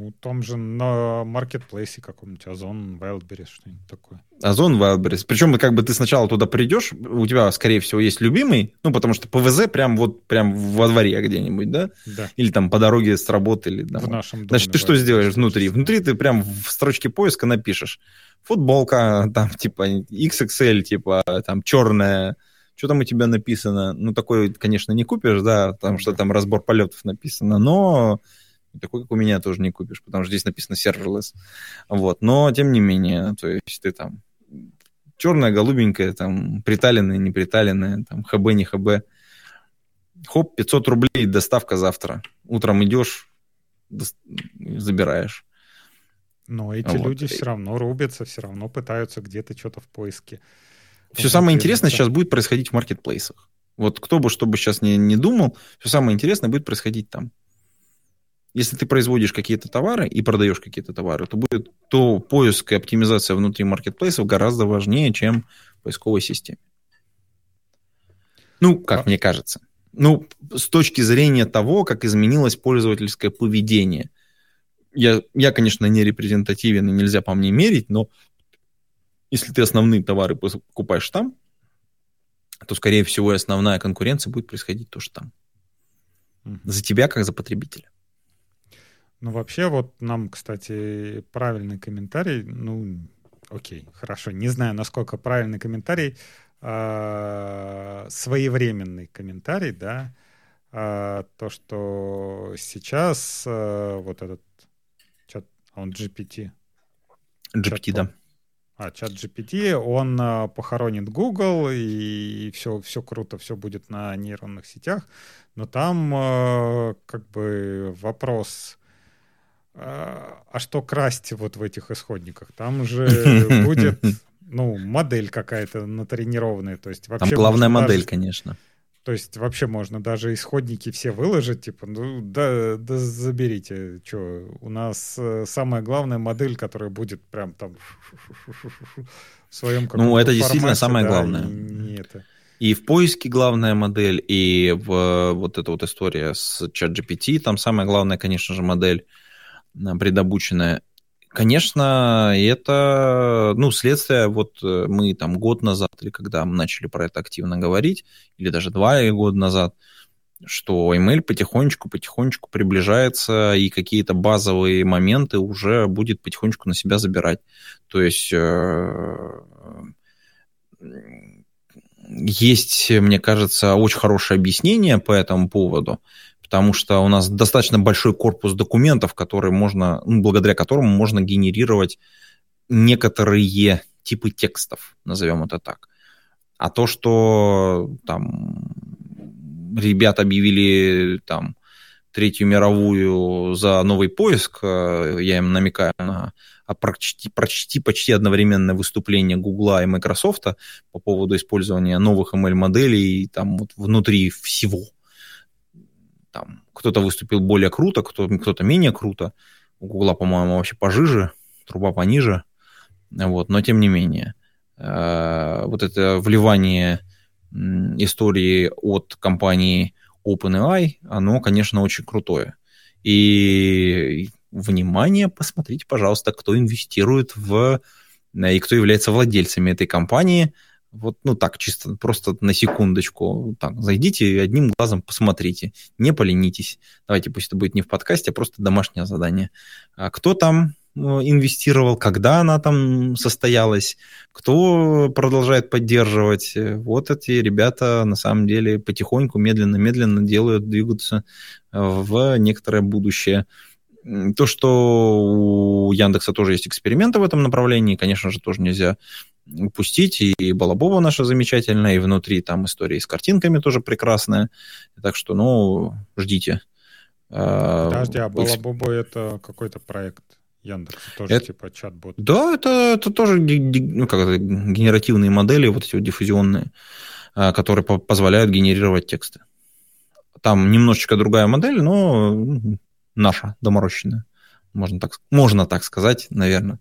Ну, там же на маркетплейсе каком-нибудь, Озон, Wildberries, что-нибудь такое. Озон, Wildberries. Причем, как бы ты сначала туда придешь, у тебя, скорее всего, есть любимый, ну, потому что ПВЗ прям вот прям во дворе где-нибудь, да? Да. Или там по дороге с работы. Или, там. В нашем доме. Значит, ты что сделаешь внутри? Внутри ты прям в строчке поиска напишешь. Футболка, там, типа, XXL, типа, там, черная, что там у тебя написано? Ну, такой, конечно, не купишь, да, потому что там разбор полетов написано, но такой, как у меня, тоже не купишь, потому что здесь написано serverless. Вот. Но, тем не менее, то есть ты там черная, голубенькая, там, приталенная, не приталенная, там, ХБ, не ХБ. Хоп, 500 рублей, доставка завтра. Утром идешь, забираешь. Но эти вот. люди все равно рубятся, все равно пытаются где-то что-то в поиске. Все самое интересное сейчас будет происходить в маркетплейсах. Вот кто бы что бы сейчас не, не думал, все самое интересное будет происходить там. Если ты производишь какие-то товары и продаешь какие-то товары, то будет то поиск и оптимизация внутри маркетплейсов гораздо важнее, чем в поисковой системе. Ну, как а... мне кажется. Ну, с точки зрения того, как изменилось пользовательское поведение. Я, я, конечно, не репрезентативен и нельзя по мне мерить, но если ты основные товары покупаешь там, то, скорее всего, и основная конкуренция будет происходить тоже там. За тебя, как за потребителя. Ну, вообще, вот нам, кстати, правильный комментарий, ну, окей, хорошо, не знаю, насколько правильный комментарий, э, своевременный комментарий, да, э, то, что сейчас э, вот этот чат, он GPT. GPT, чат, да. А, чат GPT, он э, похоронит Google, и, и все, все круто, все будет на нейронных сетях, но там э, как бы вопрос а, а что красть вот в этих исходниках? Там же будет, ну, модель какая-то натренированная, то есть вообще... Там главная модель, даже, конечно. То есть вообще можно даже исходники все выложить, типа, ну, да, да заберите, что, у нас э, самая главная модель, которая будет прям там в своем Ну, это действительно самое да, главное. Не это. И в поиске главная модель, и в вот эта вот история с ChatGPT, там самая главная, конечно же, модель — предобученная. Конечно, это, ну, следствие, вот э, мы там год назад, или когда мы начали про это активно говорить, или даже два года назад, что email потихонечку-потихонечку приближается, и какие-то базовые моменты уже будет потихонечку на себя забирать. То есть э, есть, мне кажется, очень хорошее объяснение по этому поводу потому что у нас достаточно большой корпус документов, которые можно, ну, благодаря которому можно генерировать некоторые типы текстов, назовем это так. А то, что там ребята объявили там Третью мировую за новый поиск, э, я им намекаю на а почти, почти, почти одновременное выступление Гугла и Microsoft по поводу использования новых ML-моделей там вот внутри всего там кто-то выступил более круто, кто, кто-то менее круто. У Гугла, по-моему, вообще пожиже, труба пониже. Вот, но тем не менее, э, вот это вливание истории от компании OpenAI, оно, конечно, очень крутое. И внимание, посмотрите, пожалуйста, кто инвестирует в и кто является владельцами этой компании – вот, ну так, чисто просто на секундочку. Так, зайдите и одним глазом посмотрите. Не поленитесь. Давайте, пусть это будет не в подкасте, а просто домашнее задание. А кто там э, инвестировал, когда она там состоялась, кто продолжает поддерживать. Вот эти ребята на самом деле потихоньку, медленно-медленно делают, двигаться э, в некоторое будущее. То, что у Яндекса тоже есть эксперименты в этом направлении, конечно же, тоже нельзя упустить. И Балабова наша замечательная, и внутри там истории с картинками тоже прекрасная. Так что, ну, ждите. А, Подожди, а Балабоба это какой-то проект Яндекс, тоже это, типа чат-бот? Да, это, это тоже ну, как это, генеративные модели, вот эти вот диффузионные. которые позволяют генерировать тексты. Там немножечко другая модель, но наша, доморощенная. Можно так, можно так сказать, наверное.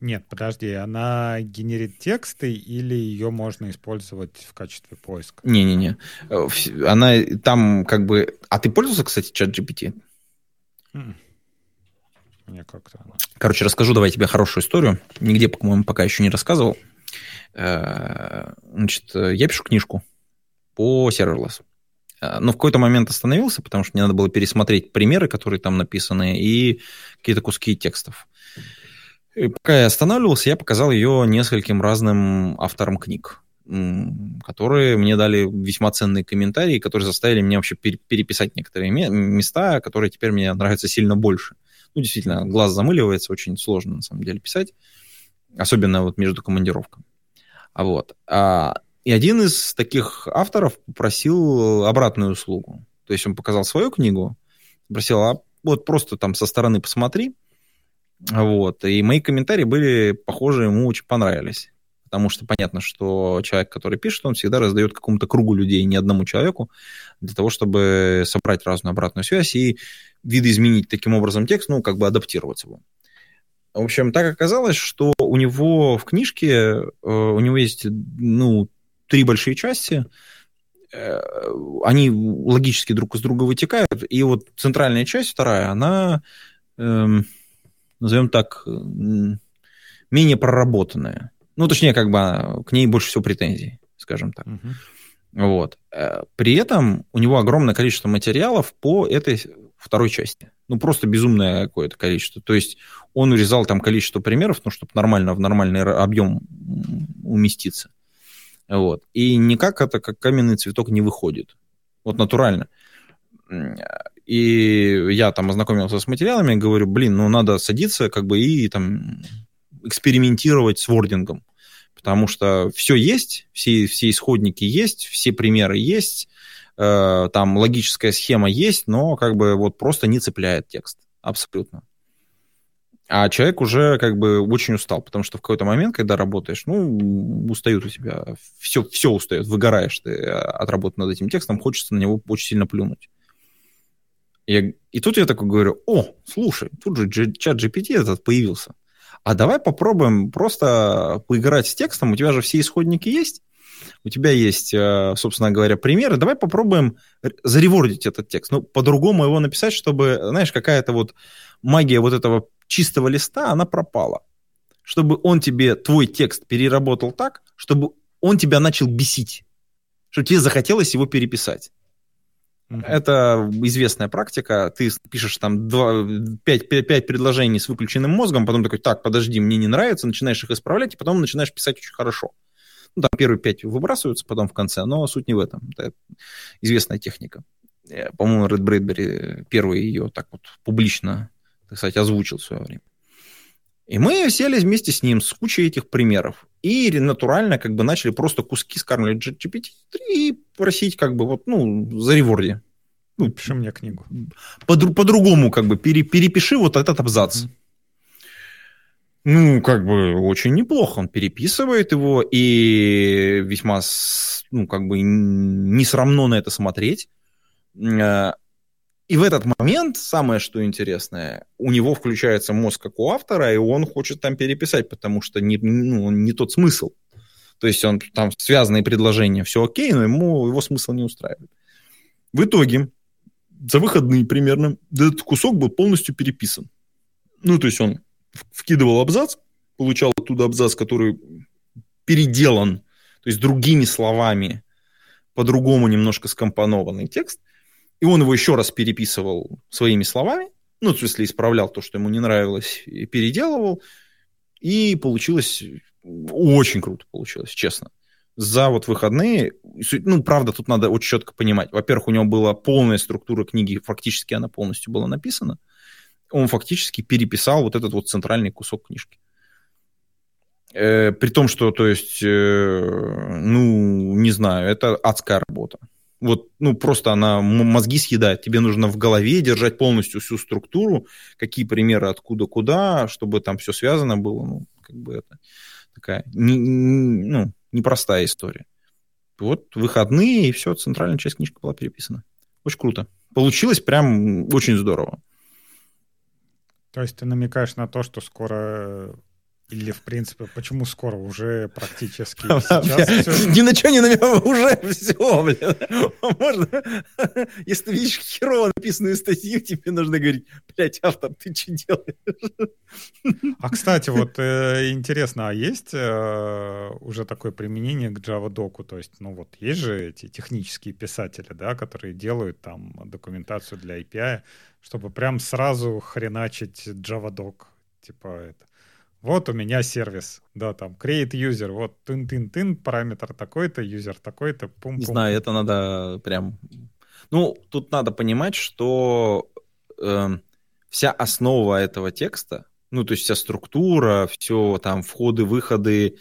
Нет, подожди, она генерит тексты или ее можно использовать в качестве поиска? Не-не-не. Э, она там как бы... А ты пользовался, кстати, чат GPT? Мне как-то... Короче, расскажу давай тебе хорошую историю. Нигде, по-моему, пока еще не рассказывал. Э, значит, я пишу книжку по. Э, но в какой-то момент остановился, потому что мне надо было пересмотреть примеры, которые там написаны, и какие-то куски текстов. И пока я останавливался, я показал ее нескольким разным авторам книг, которые мне дали весьма ценные комментарии, которые заставили меня вообще переписать некоторые места, которые теперь мне нравятся сильно больше. Ну, действительно, глаз замыливается, очень сложно на самом деле писать, особенно вот между командировками. А вот. А, и один из таких авторов попросил обратную услугу. То есть он показал свою книгу, попросил, а вот просто там со стороны посмотри, вот. И мои комментарии были похожи, ему очень понравились. Потому что понятно, что человек, который пишет, он всегда раздает какому-то кругу людей, не одному человеку, для того, чтобы собрать разную обратную связь и видоизменить таким образом текст, ну, как бы адаптировать его. В общем, так оказалось, что у него в книжке, э, у него есть, ну, три большие части, э, они логически друг из друга вытекают, и вот центральная часть, вторая, она эм, назовем так, менее проработанная. Ну, точнее, как бы к ней больше всего претензий, скажем так. Угу. Вот. Э, при этом у него огромное количество материалов по этой второй части. Ну, просто безумное какое-то количество. То есть он урезал там количество примеров, ну, чтобы нормально в нормальный объем уместиться. Вот. И никак это как каменный цветок не выходит. Вот натурально. И я там ознакомился с материалами, говорю, блин, ну надо садиться как бы и там экспериментировать с вордингом. Потому что все есть, все, все исходники есть, все примеры есть, э, там логическая схема есть, но как бы вот просто не цепляет текст. Абсолютно. А человек уже как бы очень устал, потому что в какой-то момент, когда работаешь, ну, устают у тебя, все, все устает, выгораешь ты от работы над этим текстом, хочется на него очень сильно плюнуть. Я, и тут я такой говорю, о, слушай, тут же чат GPT этот появился. А давай попробуем просто поиграть с текстом. У тебя же все исходники есть. У тебя есть, э, собственно говоря, примеры. Давай попробуем заревордить этот текст. Ну, по-другому его написать, чтобы, знаешь, какая-то вот магия вот этого чистого листа, она пропала. Чтобы он тебе, твой текст переработал так, чтобы он тебя начал бесить. Чтобы тебе захотелось его переписать. Mm-hmm. Это известная практика. Ты пишешь там 2, 5, 5, 5 предложений с выключенным мозгом, потом такой, так, подожди, мне не нравится, начинаешь их исправлять, и потом начинаешь писать очень хорошо. Ну, там первые пять выбрасываются потом в конце, но суть не в этом. Это известная техника. По-моему, Ред Брэдбери первый ее так вот публично, так сказать, озвучил в свое время. И мы сели вместе с ним с кучей этих примеров. И натурально как бы начали просто куски скармливать GPT и просить как бы вот, ну, за реворди. Ну, Пиши мне книгу. По- по-другому как бы пере- перепиши вот этот абзац. Mm-hmm. Ну, как бы очень неплохо. Он переписывает его, и весьма, ну, как бы не срамно на это смотреть. И в этот момент, самое что интересное, у него включается мозг как у автора, и он хочет там переписать, потому что не, ну, не тот смысл. То есть он там связанные предложения, все окей, но ему его смысл не устраивает. В итоге, за выходные примерно, этот кусок был полностью переписан. Ну, то есть он вкидывал абзац, получал оттуда абзац, который переделан, то есть другими словами, по-другому немножко скомпонованный текст, и он его еще раз переписывал своими словами, ну, в смысле, исправлял то, что ему не нравилось, и переделывал, и получилось очень круто получилось, честно. За вот выходные, ну, правда, тут надо очень четко понимать. Во-первых, у него была полная структура книги, фактически она полностью была написана. Он фактически переписал вот этот вот центральный кусок книжки. Э, при том, что, то есть, э, ну, не знаю, это адская работа вот, ну, просто она мозги съедает. Тебе нужно в голове держать полностью всю структуру, какие примеры откуда куда, чтобы там все связано было. Ну, как бы это такая не, не, ну, непростая история. Вот выходные, и все, центральная часть книжки была переписана. Очень круто. Получилось прям очень здорово. То есть ты намекаешь на то, что скоро или, в принципе, почему скоро? Уже практически сейчас Ни на что не намекаю, уже все, блин. Можно, если ты видишь херово написанную статью, тебе нужно говорить, блядь, автор, ты что делаешь? А, кстати, вот э, интересно, а есть э, уже такое применение к Java доку? То есть, ну вот, есть же эти технические писатели, да, которые делают там документацию для API, чтобы прям сразу хреначить Java док, типа это вот у меня сервис, да, там, create user, вот тын-тын-тын, параметр такой-то, юзер такой-то, пум-пум. Не знаю, это надо прям... Ну, тут надо понимать, что э, вся основа этого текста, ну, то есть вся структура, все там входы, выходы, э,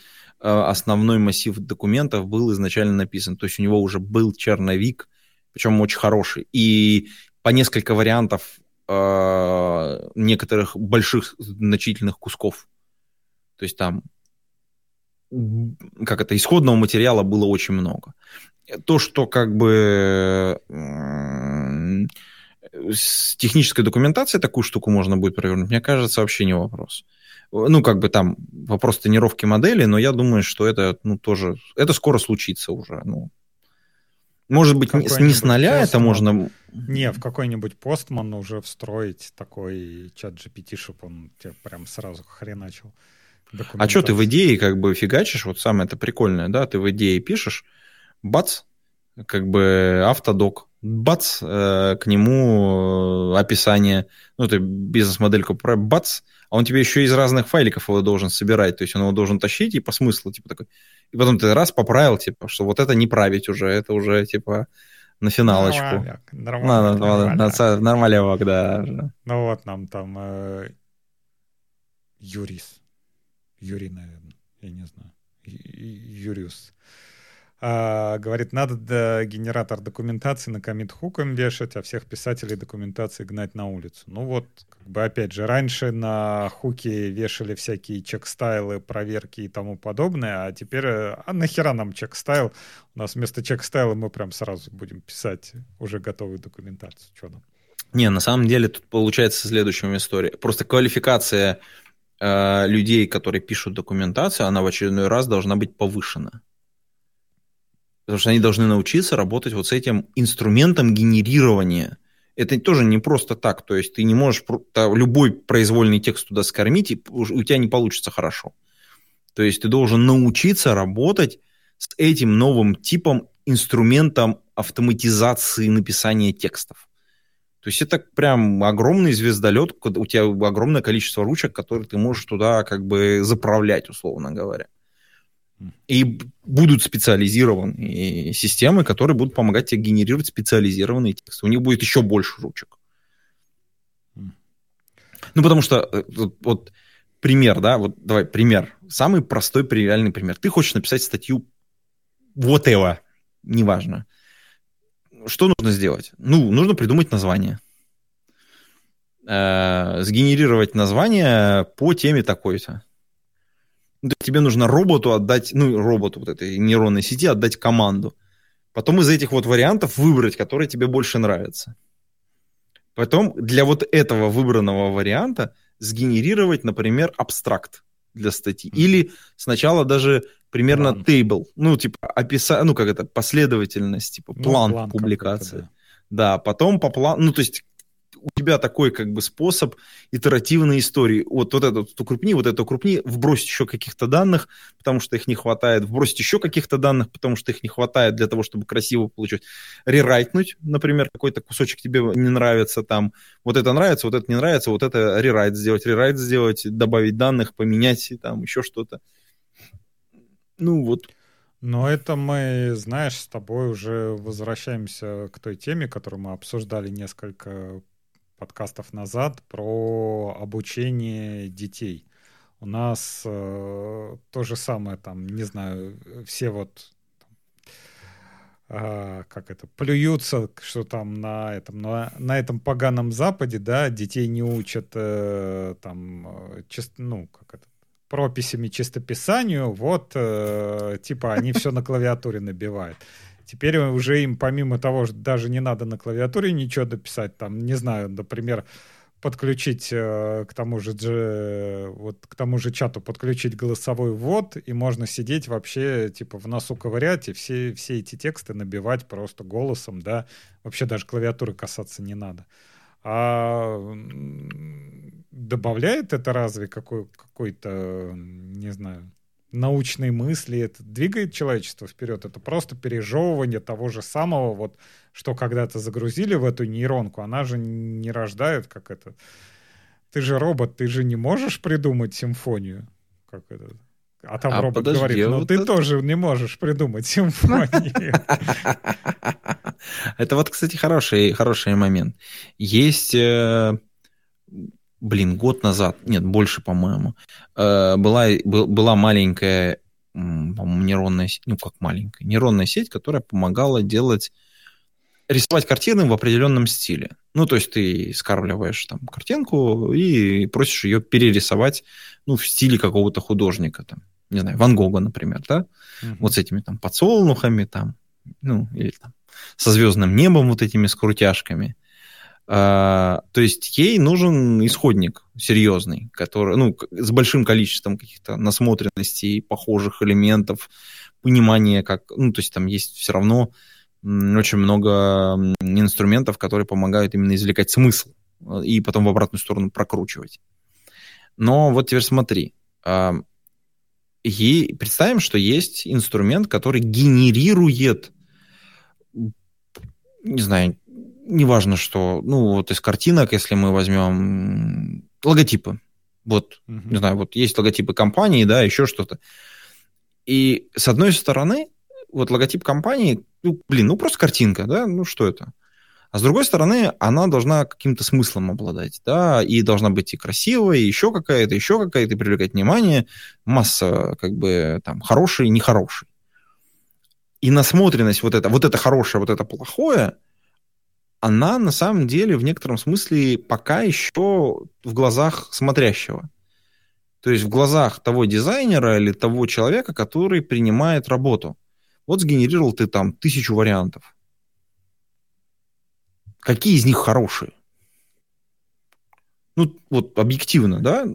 основной массив документов был изначально написан. То есть у него уже был черновик, причем очень хороший. И по несколько вариантов э, некоторых больших значительных кусков то есть там, как это, исходного материала было очень много. То, что как бы с технической документацией такую штуку можно будет провернуть, мне кажется, вообще не вопрос. Ну, как бы там вопрос тренировки модели, но я думаю, что это, ну, тоже, это скоро случится уже, ну. Может быть, не, с нуля это можно... Не, в какой-нибудь постман уже встроить такой чат GPT, чтобы он тебе прям сразу хреначил. А что ты в идее как бы фигачишь? Вот самое это прикольное, да? Ты в идее пишешь, бац, как бы автодок, бац, э, к нему э, описание, ну, ты бизнес-модельку про бац, а он тебе еще из разных файликов его должен собирать, то есть он его должен тащить и по смыслу, типа такой. И потом ты раз поправил, типа, что вот это не править уже, это уже, типа, на финалочку. Нормаляк, нормаляк, нормаляк. На, нормалевок, да. Ну вот нам там э, юрис Юрий, наверное, я не знаю, Юриус. А, говорит, надо да, генератор документации на комит-хуком вешать, а всех писателей документации гнать на улицу. Ну вот, как бы опять же, раньше на хуке вешали всякие чек-стайлы, проверки и тому подобное, а теперь, а нахера нам чек-стайл? У нас вместо чек-стайла мы прям сразу будем писать уже готовую документацию. Что там? Не, на самом деле тут получается следующая история. Просто квалификация э, людей, которые пишут документацию, она в очередной раз должна быть повышена. Потому что они должны научиться работать вот с этим инструментом генерирования. Это тоже не просто так. То есть ты не можешь любой произвольный текст туда скормить, и у тебя не получится хорошо. То есть ты должен научиться работать с этим новым типом инструментом автоматизации написания текстов. То есть это прям огромный звездолет, у тебя огромное количество ручек, которые ты можешь туда как бы заправлять, условно говоря. И будут специализированные системы, которые будут помогать тебе генерировать специализированные тексты. У них будет еще больше ручек. Ну, потому что, э, вот пример, да, вот давай пример. Самый простой, реальный пример. Ты хочешь написать статью whatever, неважно что нужно сделать? Ну, нужно придумать название. Э, сгенерировать название по теме такой-то. Тебе нужно роботу отдать, ну, роботу вот этой нейронной сети отдать команду. Потом из этих вот вариантов выбрать, который тебе больше нравится. Потом для вот этого выбранного варианта сгенерировать, например, абстракт для статьи. Или сначала даже примерно план. table, ну, типа, описание, ну, как это, последовательность, типа, план, ну, план публикации. Да. да, потом по плану, ну, то есть у тебя такой как бы способ итеративной истории. Вот, вот это вот укрупни, вот это укрупни, вбросить еще каких-то данных, потому что их не хватает, вбросить еще каких-то данных, потому что их не хватает для того, чтобы красиво получить. Рерайтнуть, например, какой-то кусочек тебе не нравится, там, вот это нравится, вот это не нравится, вот это рерайт сделать, рерайт сделать, добавить данных, поменять, там, еще что-то. Ну вот. Но это мы, знаешь, с тобой уже возвращаемся к той теме, которую мы обсуждали несколько подкастов назад про обучение детей. У нас э, то же самое там, не знаю, все вот э, как это плюются, что там на этом на, на этом поганом западе, да, детей не учат э, там, э, чест, ну как это прописями чистописанию, вот, э, типа, они все на клавиатуре набивают. Теперь уже им, помимо того, что даже не надо на клавиатуре ничего дописать, там, не знаю, например, подключить э, к тому же вот к тому же чату подключить голосовой ввод и можно сидеть вообще типа в носу ковырять и все все эти тексты набивать просто голосом да. Вообще даже клавиатуры касаться не надо. А добавляет это разве какой какой-то не знаю научной мысли, это двигает человечество вперед. Это просто пережевывание того же самого, вот, что когда-то загрузили в эту нейронку. Она же не рождает, как это... Ты же робот, ты же не можешь придумать симфонию. Как это? А там а робот подожди, говорит, ну вот ты это... тоже не можешь придумать симфонию. Это вот, кстати, хороший, хороший момент. Есть э, блин, год назад, нет, больше, по-моему, э, была, была маленькая, по-моему, нейронная сеть, ну как маленькая, нейронная сеть, которая помогала делать, рисовать картины в определенном стиле. Ну, то есть ты скармливаешь там картинку и просишь ее перерисовать, ну, в стиле какого-то художника, там, не знаю, Ван Гога, например, да, mm-hmm. вот с этими там подсолнухами, там, ну, или там со звездным небом вот этими скрутяшками. А, то есть ей нужен исходник серьезный, который, ну, с большим количеством каких-то насмотренностей, похожих элементов, понимания, как, ну, то есть там есть все равно очень много инструментов, которые помогают именно извлекать смысл э, и потом в обратную сторону прокручивать. Но вот теперь смотри, а, ей, представим, что есть инструмент, который генерирует, не знаю, неважно что, ну, вот из картинок, если мы возьмем логотипы, вот, uh-huh. не знаю, вот есть логотипы компании, да, еще что-то. И с одной стороны, вот логотип компании, ну, блин, ну просто картинка, да, ну что это? А с другой стороны, она должна каким-то смыслом обладать, да, и должна быть и красивая, и еще какая-то, еще какая-то, и привлекать внимание, масса, как бы, там, хороший и нехороший. И насмотренность вот это, вот это хорошее, вот это плохое, она на самом деле в некотором смысле пока еще в глазах смотрящего. То есть в глазах того дизайнера или того человека, который принимает работу. Вот сгенерировал ты там тысячу вариантов. Какие из них хорошие? Ну, вот объективно, да,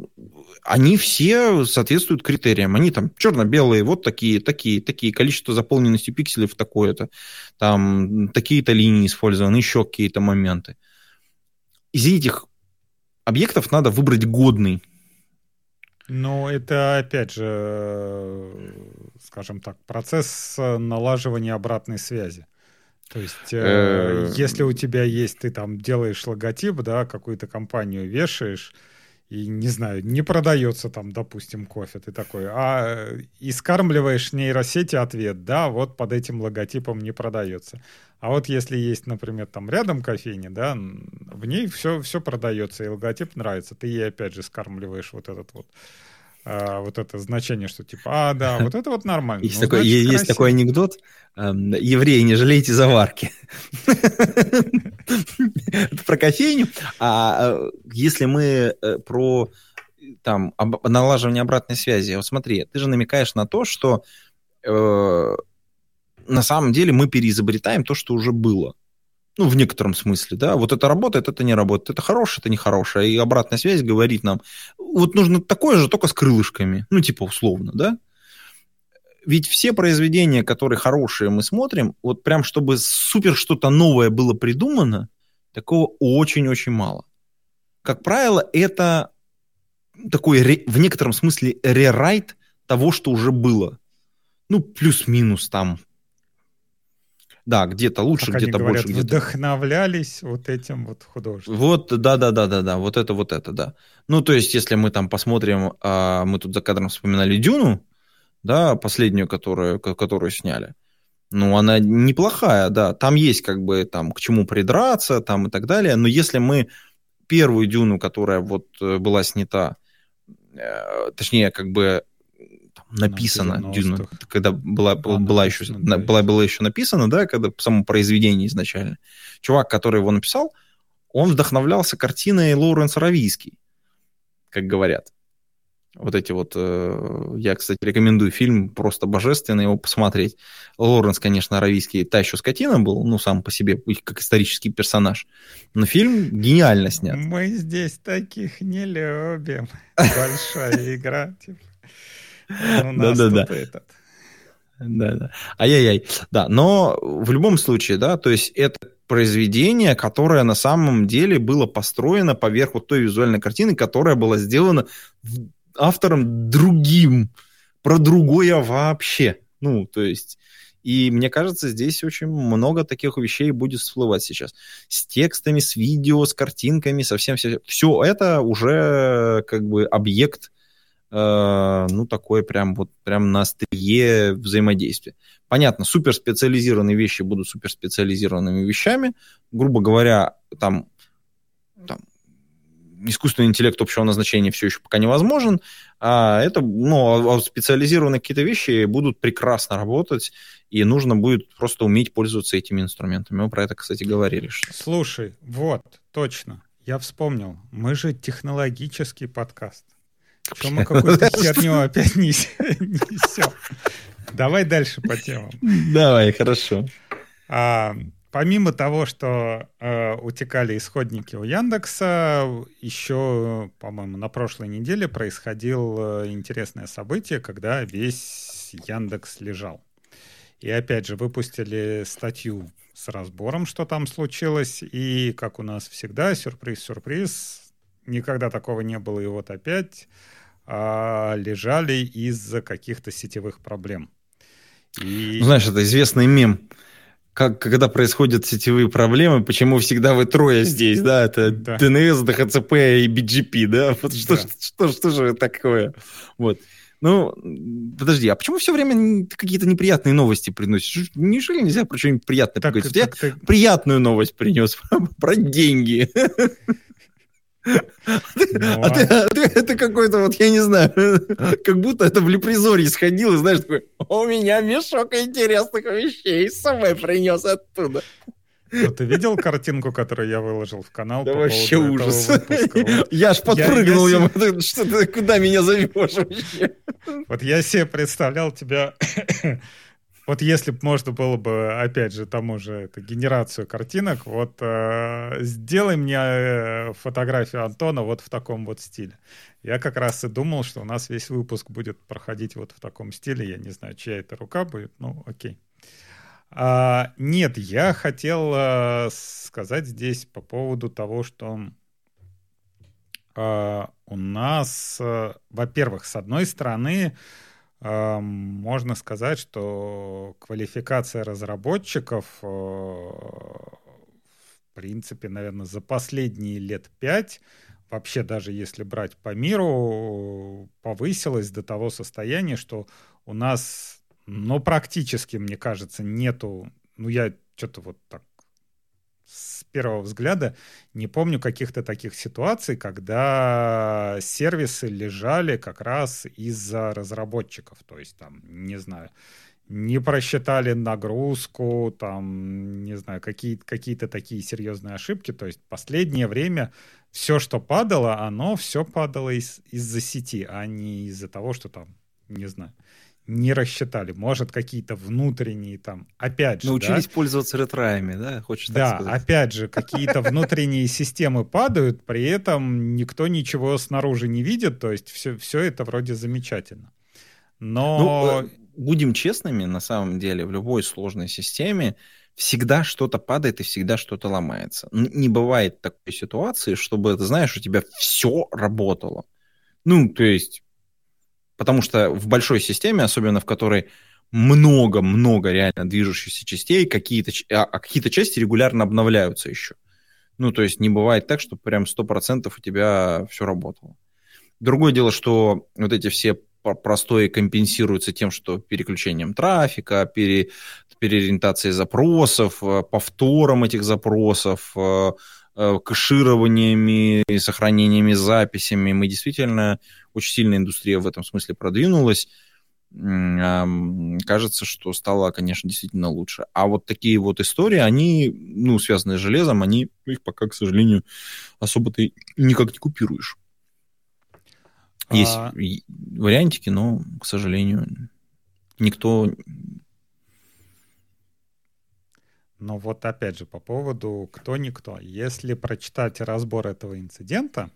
они все соответствуют критериям. Они там черно-белые, вот такие, такие, такие, количество заполненности пикселей такое-то, там такие-то линии использованы, еще какие-то моменты. Из этих объектов надо выбрать годный. Ну, это, опять же, скажем так, процесс налаживания обратной связи. То есть, э, э, если у тебя есть, ты там делаешь логотип, да, какую-то компанию вешаешь, и, не знаю, не продается там, допустим, кофе, ты такой, а и скармливаешь нейросети ответ, да, вот под этим логотипом не продается. А вот если есть, например, там рядом кофейня, да, в ней все, все продается, и логотип нравится, ты ей опять же скармливаешь вот этот вот а, вот это значение, что типа, а, да, вот это вот нормально. Есть, ну, такой, значит, есть такой анекдот, эм, евреи, не жалейте заварки. Это про кофейню. А э, если мы э, про там налаживание обратной связи, вот смотри, ты же намекаешь на то, что э, на самом деле мы переизобретаем то, что уже было. Ну, в некотором смысле, да. Вот это работает, это не работает. Это хорошее, это нехорошее. И обратная связь говорит нам, вот нужно такое же, только с крылышками. Ну, типа условно, да. Ведь все произведения, которые хорошие, мы смотрим, вот прям чтобы супер что-то новое было придумано, такого очень-очень мало. Как правило, это такой в некотором смысле рерайт того, что уже было. Ну, плюс-минус там да, где-то лучше, где-то больше. Где-то... Вдохновлялись вот этим вот художником. Вот, да, да, да, да, да, вот это, вот это, да. Ну, то есть, если мы там посмотрим, а, мы тут за кадром вспоминали Дюну, да, последнюю, которую, которую сняли. Ну, она неплохая, да. Там есть как бы там к чему придраться, там и так далее. Но если мы первую Дюну, которая вот э, была снята, э, точнее, как бы написано Дюна, когда была, была, была, еще, да, была, была еще написана, да, когда само произведение изначально. Чувак, который его написал, он вдохновлялся картиной Лоуренс Равийский, как говорят. Вот эти вот, э, я, кстати, рекомендую фильм, просто божественно его посмотреть. Лоренс, конечно, аравийский, та еще скотина был, ну, сам по себе, как исторический персонаж. Но фильм гениально снят. Мы здесь таких не любим. Большая игра. Типа. Да-да-да. Да-да. Ай-яй-яй. Да, но в любом случае, да, то есть это произведение, которое на самом деле было построено поверх вот той визуальной картины, которая была сделана автором другим, про другое вообще. Ну, то есть... И мне кажется, здесь очень много таких вещей будет всплывать сейчас. С текстами, с видео, с картинками, совсем все. Все это уже как бы объект, ну, такой прям вот прям на острие взаимодействия. Понятно, суперспециализированные вещи будут суперспециализированными вещами. Грубо говоря, там, там искусственный интеллект общего назначения все еще пока невозможен, а это, ну, а, а специализированные какие-то вещи будут прекрасно работать, и нужно будет просто уметь пользоваться этими инструментами. Мы про это, кстати, говорили. Что... Слушай, вот, точно, я вспомнил, мы же технологический подкаст. Что мы какую-то херню опять несем? Давай дальше по темам. Давай, хорошо. А, Помимо того, что э, утекали исходники у Яндекса, еще, по-моему, на прошлой неделе происходило интересное событие, когда весь Яндекс лежал. И опять же выпустили статью с разбором, что там случилось. И, как у нас всегда, сюрприз-сюрприз, никогда такого не было. И вот опять э, лежали из-за каких-то сетевых проблем. И... Знаешь, это известный мем как, когда происходят сетевые проблемы, почему всегда вы трое здесь, да, это да. DNS, DHCP и BGP, да, вот что, да. Что, что, что же такое, вот. Ну, подожди, а почему все время какие-то неприятные новости приносишь? Неужели нельзя про что-нибудь приятное так, поговорить? Так, Я так... приятную новость принес про деньги. Ну, а ты, а ты, это какой-то вот, я не знаю, как будто это в Лепризоре сходил и знаешь, такой, у меня мешок интересных вещей с собой принес оттуда. Ну, ты видел картинку, которую я выложил в канал? Да вообще ужас. Вот. Я ж подпрыгнул, я, я себе... что ты куда меня зовешь вообще? Вот я себе представлял тебя вот если бы можно было бы, опять же, тому же это, генерацию картинок, вот э, сделай мне э, фотографию Антона вот в таком вот стиле. Я как раз и думал, что у нас весь выпуск будет проходить вот в таком стиле. Я не знаю, чья это рука будет, ну окей. А, нет, я хотел э, сказать здесь по поводу того, что э, у нас, э, во-первых, с одной стороны, можно сказать, что квалификация разработчиков, э, в принципе, наверное, за последние лет пять, вообще даже если брать по миру, повысилась до того состояния, что у нас, ну, практически, мне кажется, нету, ну, я что-то вот так с первого взгляда не помню каких-то таких ситуаций, когда сервисы лежали как раз из-за разработчиков. То есть там, не знаю, не просчитали нагрузку, там, не знаю, какие, какие-то такие серьезные ошибки. То есть последнее время все, что падало, оно все падало из- из-за сети, а не из-за того, что там, не знаю, не рассчитали. Может, какие-то внутренние там, опять же, Научились да? пользоваться ретраями, да? Хочешь да, сказать? опять же, какие-то внутренние системы падают, при этом никто ничего снаружи не видит, то есть все, все это вроде замечательно. Но... Ну, э, будем честными, на самом деле, в любой сложной системе всегда что-то падает и всегда что-то ломается. Не бывает такой ситуации, чтобы, ты знаешь, у тебя все работало. Ну, то есть Потому что в большой системе, особенно в которой много-много реально движущихся частей, какие-то, а, а какие-то части регулярно обновляются еще. Ну, то есть не бывает так, что прям 100% у тебя все работало. Другое дело, что вот эти все простои компенсируются тем, что переключением трафика, пере, переориентацией запросов, э, повтором этих запросов, э, э, кэшированиями, сохранениями, записями. Мы действительно очень сильно индустрия в этом смысле продвинулась. Кажется, что стало, конечно, действительно лучше. А вот такие вот истории, они, ну, связанные с железом, они их пока, к сожалению, особо ты никак не купируешь. Есть а... вариантики, но, к сожалению, никто... Но вот опять же по поводу кто-никто. Если прочитать разбор этого инцидента,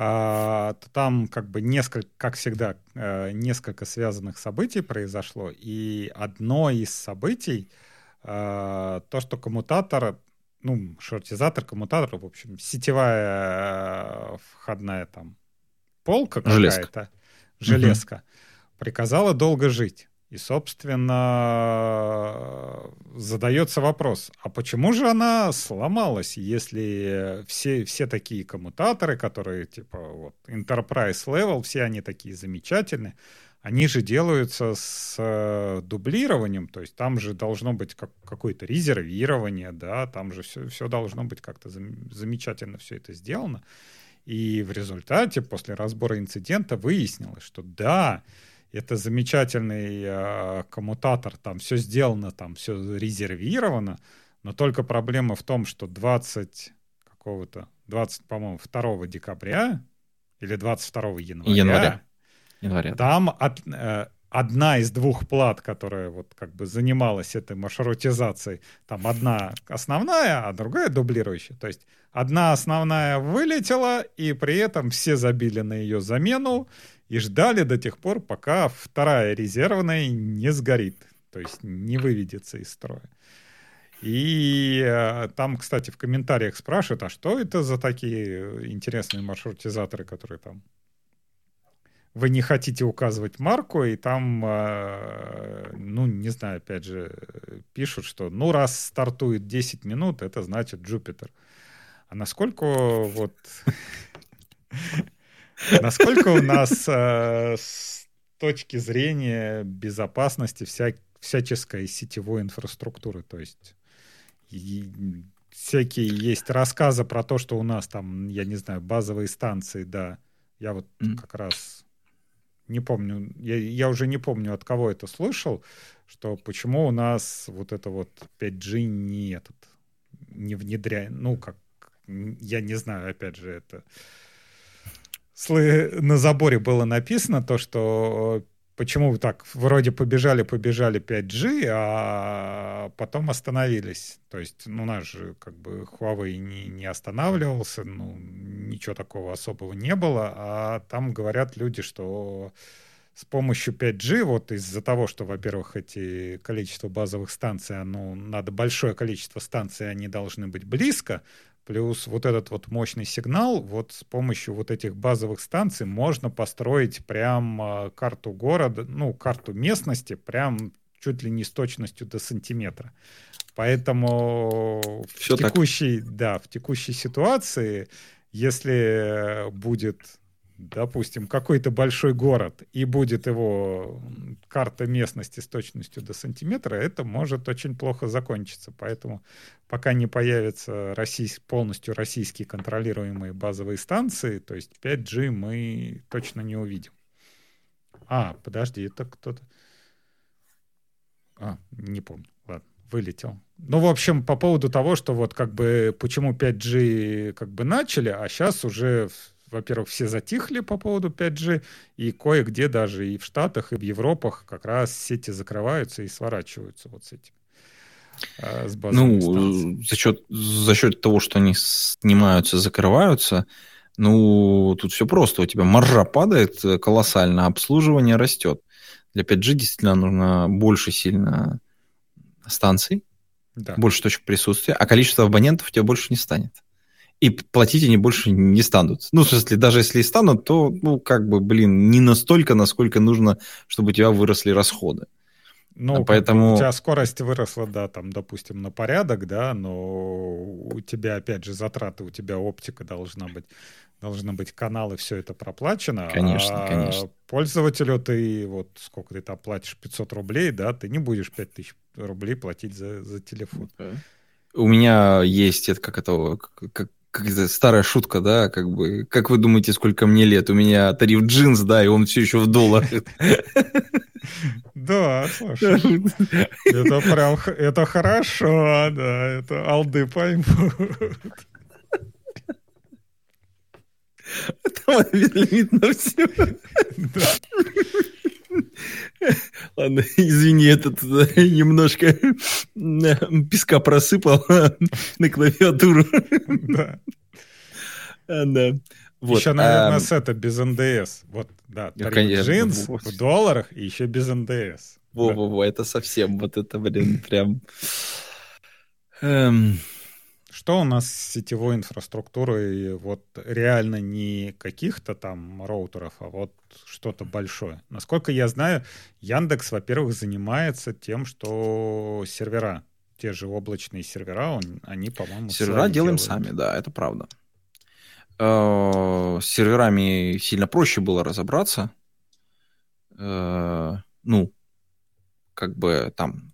а, то там как бы несколько, как всегда, э, несколько связанных событий произошло. И одно из событий, э, то, что коммутатор, ну, шортизатор, коммутатор, в общем, сетевая э, входная там полка какая-то, железка, угу. приказала долго жить. И, собственно, задается вопрос, а почему же она сломалась, если все, все такие коммутаторы, которые типа вот Enterprise Level, все они такие замечательные, они же делаются с э, дублированием, то есть там же должно быть как, какое-то резервирование, да, там же все, все должно быть как-то зам, замечательно все это сделано. И в результате, после разбора инцидента, выяснилось, что да, это замечательный э, коммутатор, там все сделано, там все резервировано, но только проблема в том, что 20 какого-то, 20, по-моему, 2 декабря или 22 января, января. января там от, э, одна из двух плат, которая вот как бы занималась этой маршрутизацией, там одна основная, а другая дублирующая. То есть одна основная вылетела, и при этом все забили на ее замену, и ждали до тех пор, пока вторая резервная не сгорит, то есть не выведется из строя. И э, там, кстати, в комментариях спрашивают, а что это за такие интересные маршрутизаторы, которые там вы не хотите указывать марку, и там, э, ну, не знаю, опять же, пишут, что, ну, раз стартует 10 минут, это значит Джупитер. А насколько вот Насколько у нас э, с точки зрения безопасности вся, всяческой сетевой инфраструктуры, то есть всякие есть рассказы про то, что у нас там, я не знаю, базовые станции, да, я вот mm. как раз не помню, я, я уже не помню, от кого это слышал, что почему у нас вот это вот 5G не этот, не внедряет, ну, как, я не знаю, опять же, это на заборе было написано то, что почему вы так вроде побежали, побежали 5G, а потом остановились. То есть, ну, наш же как бы Huawei не, не останавливался, ну, ничего такого особого не было, а там говорят люди, что с помощью 5G, вот из-за того, что, во-первых, эти количество базовых станций, оно надо большое количество станций, они должны быть близко, Плюс вот этот вот мощный сигнал, вот с помощью вот этих базовых станций можно построить прям а, карту города, ну, карту местности, прям чуть ли не с точностью до сантиметра. Поэтому Все в текущей, так. да, в текущей ситуации, если будет допустим, какой-то большой город, и будет его карта местности с точностью до сантиметра, это может очень плохо закончиться. Поэтому пока не появятся российс... полностью российские контролируемые базовые станции, то есть 5G мы точно не увидим. А, подожди, это кто-то... А, не помню. Ладно, вылетел. Ну, в общем, по поводу того, что вот как бы почему 5G как бы начали, а сейчас уже во-первых, все затихли по поводу 5G, и кое-где даже и в Штатах, и в Европах как раз сети закрываются и сворачиваются вот с этим. А, с ну, за счет, за счет того, что они снимаются, закрываются, ну, тут все просто. У тебя маржа падает колоссально, обслуживание растет. Для 5G действительно нужно больше сильно станций, да. больше точек присутствия, а количество абонентов у тебя больше не станет и платить они больше не станут. Ну, в смысле, даже если и станут, то, ну, как бы, блин, не настолько, насколько нужно, чтобы у тебя выросли расходы. Ну, а поэтому... у тебя скорость выросла, да, там, допустим, на порядок, да, но у тебя, опять же, затраты, у тебя оптика должна быть, должны быть каналы, все это проплачено. Конечно, а конечно. Пользователю ты, вот, сколько ты там платишь, 500 рублей, да, ты не будешь 5000 рублей платить за, за телефон. Okay. У меня есть, это как это, как, какая-то старая шутка, да, как бы, как вы думаете, сколько мне лет? У меня тариф джинс, да, и он все еще в долларах. Да, слушай, это прям, это хорошо, да, это алды поймут. Лимит на все. Ладно, извини, этот немножко песка просыпал на клавиатуру. Да. Да. Вот. Еще, наверное, а... с это без НДС. Вот, да, тариф джинс в долларах и еще без НДС. Во-во-во, это совсем, вот это, блин, прям... Что у нас с сетевой инфраструктурой? Вот реально не каких-то там роутеров, а вот что-то большое. Насколько я знаю, Яндекс, во-первых, занимается тем, что сервера, те же облачные сервера, он, они, по-моему, Сервера делаем делают. сами, да, это правда. Э, с серверами сильно проще было разобраться. Э, ну, как бы там,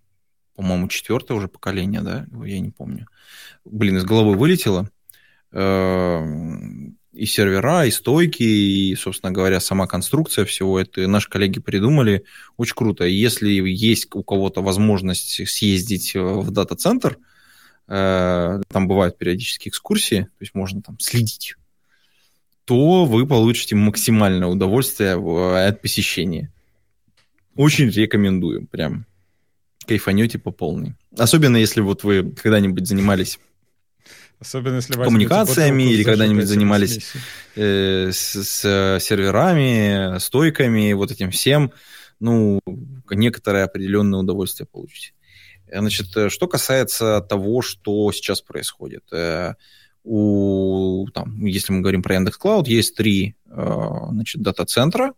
по-моему, четвертое уже поколение, да, я не помню. Блин, из головы вылетело. Э, и сервера, и стойки, и, собственно говоря, сама конструкция всего это наши коллеги придумали. Очень круто. Если есть у кого-то возможность съездить в дата-центр, там бывают периодические экскурсии, то есть можно там следить то вы получите максимальное удовольствие от посещения. Очень рекомендую, прям кайфанете по полной. Особенно если вот вы когда-нибудь занимались Особенно если коммуникациями или когда-нибудь занимались э, с, с серверами, стойками, вот этим всем, ну, некоторое определенное удовольствие получите. Значит, что касается того, что сейчас происходит. Э, у, там, если мы говорим про Яндекс Клауд, есть три э, значит, дата-центра,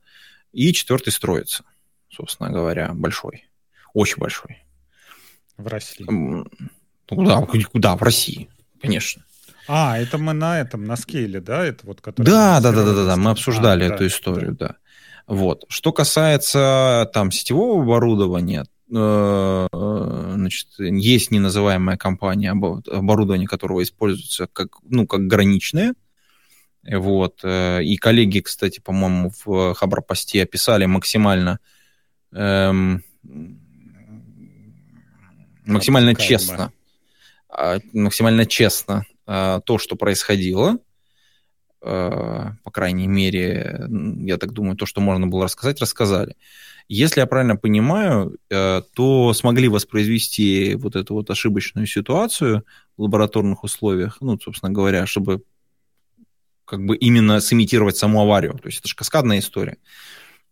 и четвертый строится, собственно говоря, большой, очень большой. В России? Ну, да, куда? В России, конечно. А, это мы на этом, на скейле, да? Это вот, который да, да, да, да, да, да, мы обсуждали а, эту да, историю, да. да. Вот. Что касается там сетевого оборудования, Э, значит, есть неназываемая компания, оборудование которого используется как, ну, как граничное. Вот. Э, и коллеги, кстати, по-моему, в Хабропосте описали максимально эм, максимально Карма. честно, а, максимально честно то, что происходило. По крайней мере, я так думаю, то, что можно было рассказать, рассказали. Если я правильно понимаю, э, то смогли воспроизвести вот эту вот ошибочную ситуацию в лабораторных условиях, ну, собственно говоря, чтобы как бы именно сымитировать саму аварию. То есть это же каскадная история.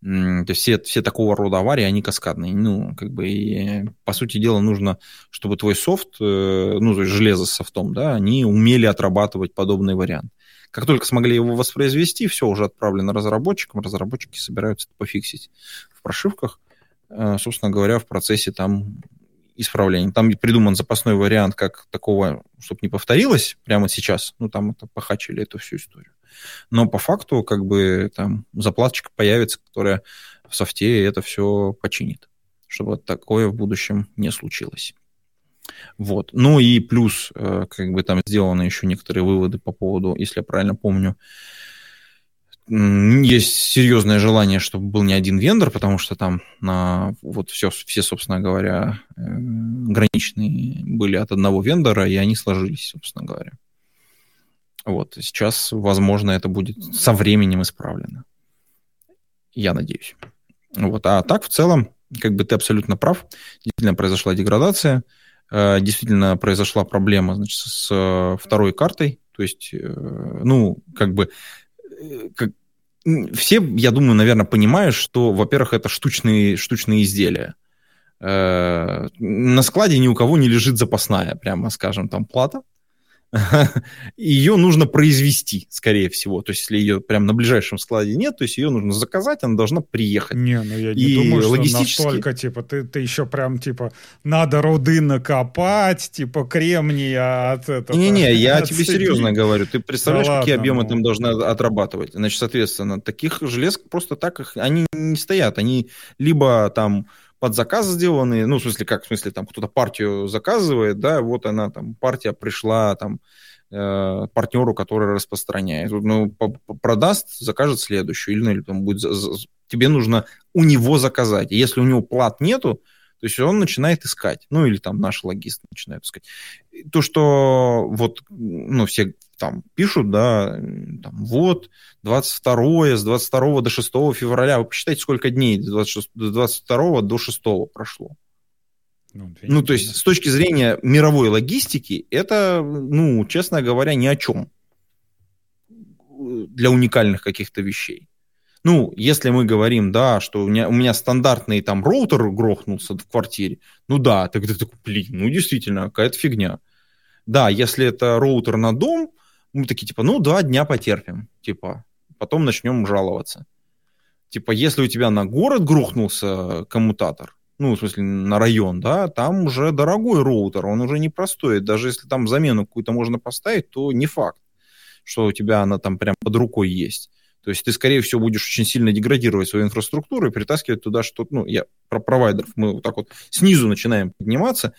То есть все, все такого рода аварии, они каскадные. Ну, как бы, и, по сути дела, нужно, чтобы твой софт, э, ну, то есть железо с софтом, да, они умели отрабатывать подобный вариант. Как только смогли его воспроизвести, все уже отправлено разработчикам, разработчики собираются это пофиксить в прошивках, э, собственно говоря, в процессе там исправления. Там придуман запасной вариант, как такого, чтобы не повторилось прямо сейчас. Ну, там это похачили эту всю историю. Но по факту, как бы, там заплаточка появится, которая в софте это все починит, чтобы такое в будущем не случилось. Вот. Ну и плюс, э, как бы там сделаны еще некоторые выводы по поводу, если я правильно помню, есть серьезное желание, чтобы был не один вендор, потому что там на вот все, все, собственно говоря, э, граничные были от одного вендора, и они сложились, собственно говоря. Вот. Сейчас, возможно, это будет со временем исправлено. Я надеюсь. Вот. А так, в целом, как бы ты абсолютно прав. Действительно произошла деградация. Э, действительно произошла проблема значит, с э, второй картой. То есть, э, ну, как бы, как, все, я думаю, наверное, понимают, что, во-первых, это штучные, штучные изделия. На складе ни у кого не лежит запасная, прямо скажем, там плата ее нужно произвести, скорее всего. То есть, если ее прям на ближайшем складе нет, то есть ее нужно заказать, она должна приехать. Не, ну я не и думаю, что логистически... настолько, типа, ты, ты еще прям, типа, надо руды накопать, типа, кремния от этого. Не-не, я тебе серьезно говорю. Ты представляешь, да какие ладно, объемы ну... там должны отрабатывать? Значит, соответственно, таких желез просто так их, они не стоят. Они либо там под заказ сделанные, ну, в смысле, как, в смысле, там кто-то партию заказывает, да, вот она там, партия пришла там э, партнеру, который распространяет. Ну, продаст, закажет следующую, или, ну, или там будет, тебе нужно у него заказать. И если у него плат нету, То есть он начинает искать, ну или там наши логисты начинают искать. То, что вот, ну, все там пишут, да, там, вот, 22 с 22 до 6 февраля, вы посчитайте, сколько дней с 26, 22 до 6 прошло. Ну, ну, то есть, с точки зрения мировой логистики, это, ну, честно говоря, ни о чем для уникальных каких-то вещей. Ну, если мы говорим, да, что у меня, у меня стандартный там роутер грохнулся в квартире, ну да, тогда такой, блин, ну действительно, какая-то фигня. Да, если это роутер на дом, мы такие, типа, ну, два дня потерпим, типа, потом начнем жаловаться. Типа, если у тебя на город грохнулся коммутатор, ну, в смысле, на район, да, там уже дорогой роутер, он уже не простой. Даже если там замену какую-то можно поставить, то не факт, что у тебя она там прям под рукой есть. То есть ты, скорее всего, будешь очень сильно деградировать свою инфраструктуру и притаскивать туда что-то, ну, я про провайдеров, мы вот так вот снизу начинаем подниматься,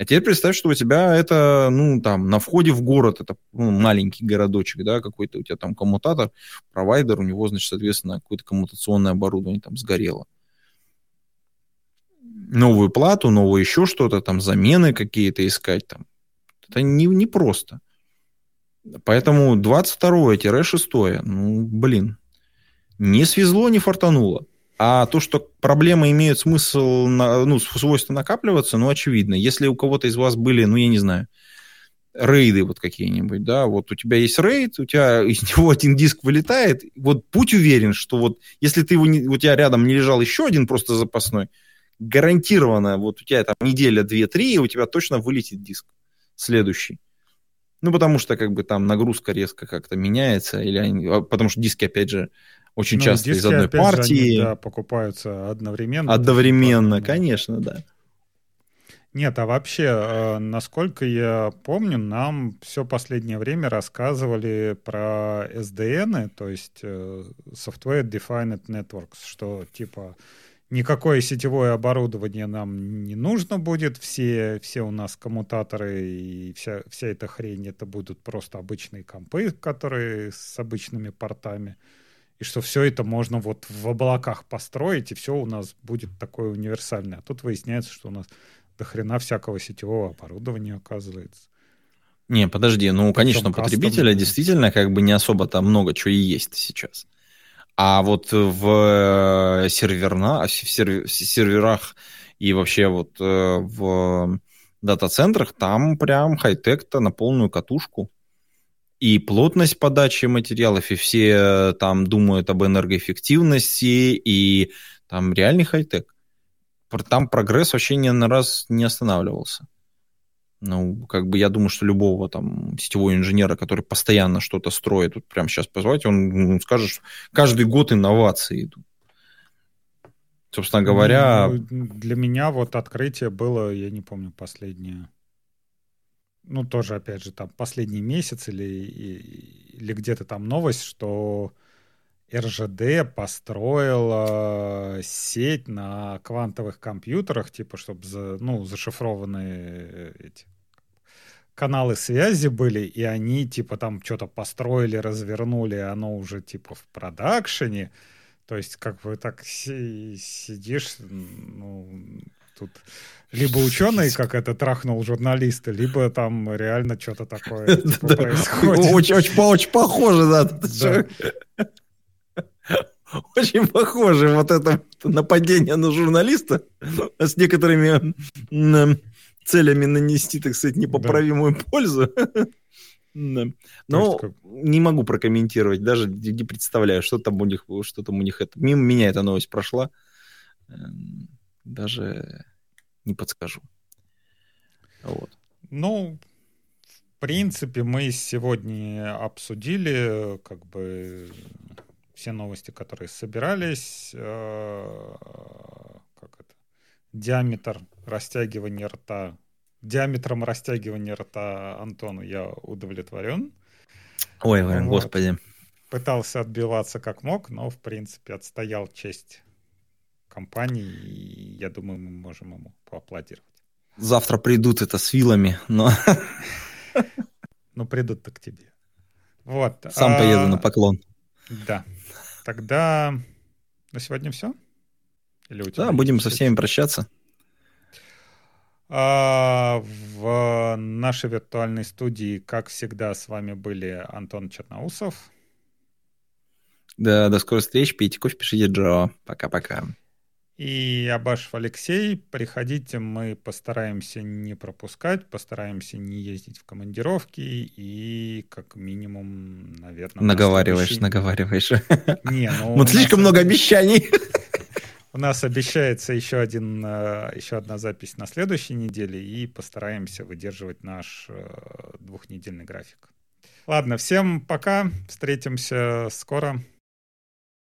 а теперь представь, что у тебя это, ну, там, на входе в город, это ну, маленький городочек, да, какой-то у тебя там коммутатор, провайдер, у него, значит, соответственно, какое-то коммутационное оборудование там сгорело. Новую плату, новое еще что-то, там, замены какие-то искать, там. Это не, не просто. Поэтому 22-6, ну, блин, не свезло, не фартануло. А то, что проблемы имеют смысл, на, ну, свойство накапливаться, ну, очевидно. Если у кого-то из вас были, ну, я не знаю, рейды вот какие-нибудь, да, вот у тебя есть рейд, у тебя из него один диск вылетает, вот будь уверен, что вот если ты его не, у тебя рядом не лежал еще один просто запасной, гарантированно вот у тебя там неделя, две, три, и у тебя точно вылетит диск следующий. Ну, потому что как бы там нагрузка резко как-то меняется, или они, а, потому что диски, опять же, очень ну, часто диски, из одной партии. Же, они, да, покупаются одновременно. Одновременно, конечно, да. Нет, а вообще, э, насколько я помню, нам все последнее время рассказывали про SDN, то есть э, Software Defined Networks, что типа никакое сетевое оборудование нам не нужно будет, все, все у нас коммутаторы и вся, вся эта хрень, это будут просто обычные компы, которые с обычными портами, и что все это можно вот в облаках построить, и все у нас будет такое универсальное. А тут выясняется, что у нас до хрена всякого сетевого оборудования оказывается. Не, подожди, ну, конечно, потребителя действительно как бы не особо там много чего и есть сейчас. А вот в, серверна, в серверах и вообще вот э, в дата-центрах там прям хай-тек-то на полную катушку. И плотность подачи материалов, и все там думают об энергоэффективности, и там реальный хай-тек. Там прогресс вообще ни на раз не останавливался. Ну, как бы я думаю, что любого там сетевого инженера, который постоянно что-то строит, вот прямо сейчас позвать, он, он скажет, что каждый год инновации идут. Собственно говоря... Ну, для меня вот открытие было, я не помню, последнее. Ну, тоже, опять же, там последний месяц или, или где-то там новость, что РЖД построила сеть на квантовых компьютерах, типа, чтобы за, ну, зашифрованные эти каналы связи были, и они, типа, там что-то построили, развернули, оно уже, типа, в продакшене. То есть, как бы так сидишь, ну, тут либо ученый, как это трахнул журналиста, либо там реально что-то такое типа, происходит. Очень похоже, да. Очень похоже вот это нападение на журналиста с некоторыми целями нанести, так сказать, непоправимую да. пользу. Но не могу прокомментировать, даже не представляю, что там у них, что там у них это. Мимо меня эта новость прошла. Эм, даже не подскажу. Вот. Ну, в принципе, мы сегодня обсудили как бы все новости, которые собирались, э, как это, диаметр растягивания рта, диаметром растягивания рта Антону я удовлетворен. Ой, вот. господи. Пытался отбиваться как мог, но, в принципе, отстоял честь компании, и я думаю, мы можем ему поаплодировать. Завтра придут это с вилами, но... Ну, придут-то к тебе. Вот. Сам поеду на поклон. Да. Тогда на сегодня все? Или у тебя да, будем со всеми прощаться. А, в нашей виртуальной студии, как всегда, с вами были Антон Черноусов. Да, до скорых встреч. Пейте кофе, пишите Джо. Пока-пока. И Абашев Алексей. Приходите, мы постараемся не пропускать, постараемся не ездить в командировки и как минимум, наверное... Наговариваешь, следующий... наговариваешь. Не, ну... Вот слишком много обещаний. У нас обещается еще, один, э, еще одна запись на следующей неделе, и постараемся выдерживать наш э, двухнедельный график. Ладно, всем пока, встретимся скоро.